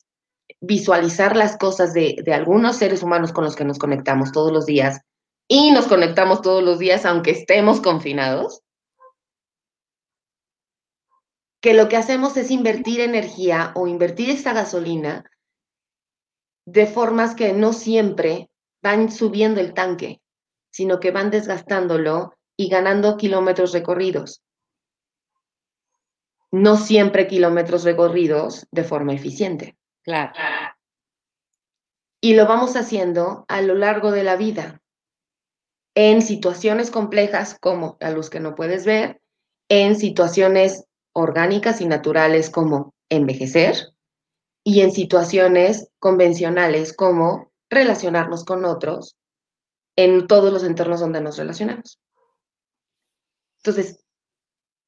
visualizar las cosas de, de, algunos seres humanos con los que nos conectamos todos los días y nos conectamos todos los días aunque estemos confinados, que lo que hacemos es invertir energía o invertir esta gasolina de formas que no siempre van subiendo el tanque, sino que van desgastándolo y ganando kilómetros recorridos. No siempre kilómetros recorridos de forma eficiente. Claro. Y lo vamos haciendo a lo largo de la vida, en situaciones complejas como la luz que no puedes ver, en situaciones orgánicas y naturales como envejecer y en situaciones convencionales como relacionarnos con otros en todos los entornos donde nos relacionamos. Entonces,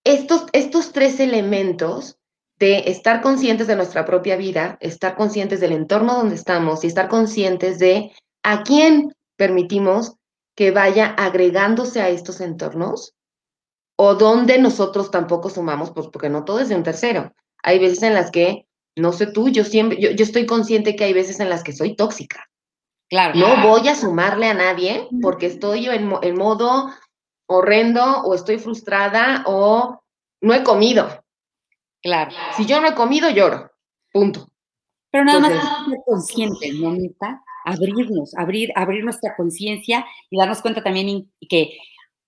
estos, estos tres elementos de estar conscientes de nuestra propia vida, estar conscientes del entorno donde estamos y estar conscientes de a quién permitimos que vaya agregándose a estos entornos, o donde nosotros tampoco sumamos, pues porque no todo es de un tercero. Hay veces en las que, no sé tú, yo siempre, yo, estoy consciente que hay veces en las que soy tóxica. Claro. No voy a sumarle a nadie porque estoy en, en modo horrendo o estoy frustrada o no he comido. Claro. Si yo no he comido, lloro. Punto. Pero nada más ser consciente, ¿no, Abrirnos, abrir, abrir nuestra conciencia y darnos cuenta también que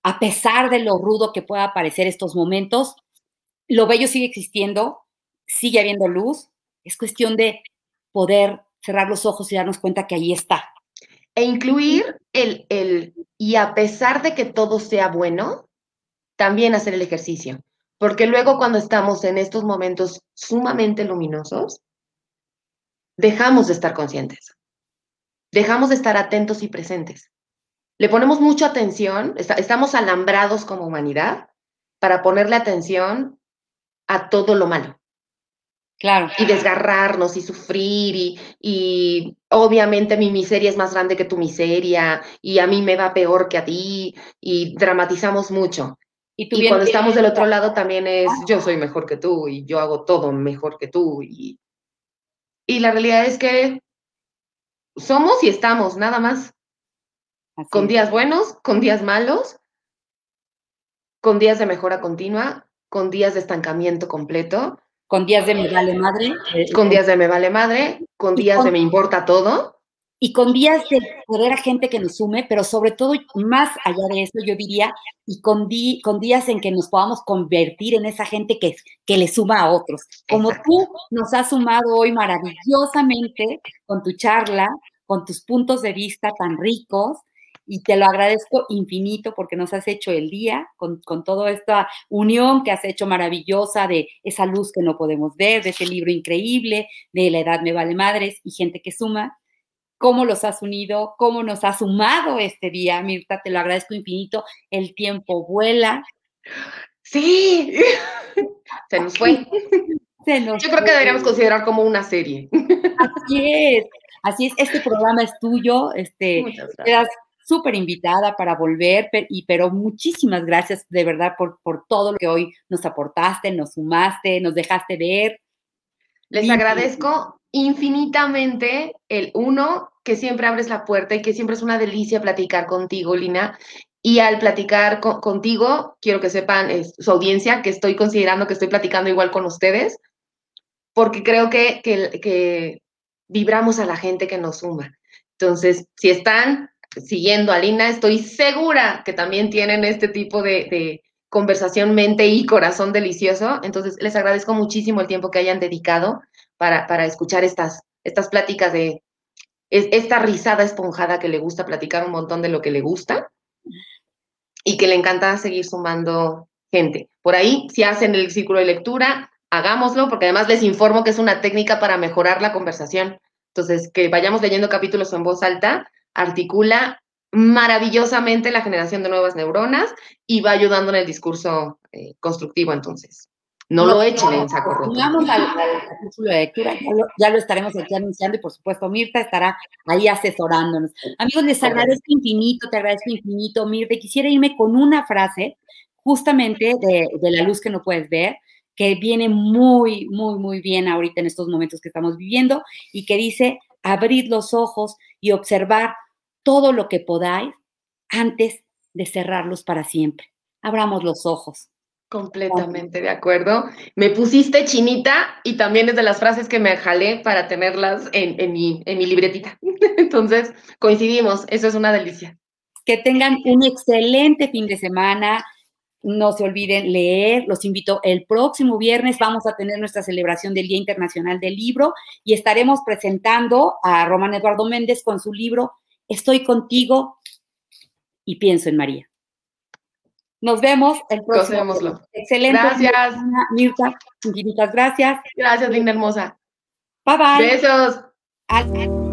a pesar de lo rudo que pueda parecer estos momentos, lo bello sigue existiendo, sigue habiendo luz, es cuestión de poder cerrar los ojos y darnos cuenta que ahí está. E incluir el, el, y a pesar de que todo sea bueno, también hacer el ejercicio. Porque luego cuando estamos en estos momentos sumamente luminosos, dejamos de estar conscientes, dejamos de estar atentos y presentes le ponemos mucha atención, estamos alambrados como humanidad para ponerle atención a todo lo malo. Claro. Y desgarrarnos y sufrir y, y, obviamente mi miseria es más grande que tu miseria y a mí me va peor que a ti y dramatizamos mucho. Y, y cuando estamos del otro lado también es yo soy mejor que tú y yo hago todo mejor que tú y, y la realidad es que somos y estamos, nada más con días buenos, con días malos, con días de mejora continua, con días de estancamiento completo. Con días de me vale madre. Eh, con días de me vale madre, con días de me importa todo. Y con días de poder a gente que nos sume, pero sobre todo, más allá de eso, yo diría, y con, con días en que nos podamos convertir en esa gente que, que le suma a otros. Como tú nos has sumado hoy maravillosamente con tu charla, con tus puntos de vista tan ricos, y te lo agradezco infinito porque nos has hecho el día con, con, toda esta unión que has hecho maravillosa de esa luz que no podemos ver, de ese libro increíble, de La Edad Me Vale Madres y Gente que Suma. ¿Cómo los has unido? ¿Cómo nos has sumado este día? Mirta, te lo agradezco infinito. El tiempo vuela. Sí, se nos fue. Yo creo que deberíamos considerar como una serie. Así es, así es. Este programa es tuyo. Este, súper invitada para volver, y, pero muchísimas gracias de verdad por, por todo lo que hoy nos aportaste, nos sumaste, nos dejaste ver. Les agradezco infinitamente el uno, que siempre abres la puerta y que siempre es una delicia platicar contigo, Lina. Y al platicar contigo, quiero que sepan su audiencia que estoy considerando que estoy platicando igual con ustedes, porque creo que, que, vibramos a la gente que nos suma. Entonces, si están siguiendo a Lina, estoy segura que también tienen este tipo de, conversación mente y corazón delicioso. Entonces, les agradezco muchísimo el tiempo que hayan dedicado para, para escuchar estas, estas pláticas de esta risada esponjada que le gusta platicar un montón de lo que le gusta y que le encanta seguir sumando gente. Por ahí, si hacen el círculo de lectura, hagámoslo, porque además les informo que es una técnica para mejorar la conversación. Entonces, que vayamos leyendo capítulos en voz alta, articula maravillosamente la generación de nuevas neuronas y va ayudando en el discurso eh, constructivo entonces. No, lo echen en saco roto. Vamos al, capítulo de lectura, ya lo, estaremos aquí anunciando y por supuesto Mirta estará ahí asesorándonos. Amigos, les agradezco infinito, te agradezco infinito, Mirta. Quisiera irme con una frase justamente de, de la luz que no puedes ver, que viene muy, muy, muy bien ahorita en estos momentos que estamos viviendo y que dice, abrid los ojos y observar todo lo que podáis antes de cerrarlos para siempre. Abramos los ojos. Completamente de acuerdo. Me pusiste chinita y también es de las frases que me jalé para tenerlas en, en, mi, en mi libretita. Entonces, coincidimos, eso es una delicia. Que tengan un excelente fin de semana no se olviden leer, los invito el próximo viernes, vamos a tener nuestra celebración del Día Internacional del Libro y estaremos presentando a Román Eduardo Méndez con su libro Estoy contigo y pienso en María. Nos vemos el próximo. Vemos. Excelente. Gracias. Mirta, infinitas gracias. Gracias, linda hermosa. Bye bye. Besos.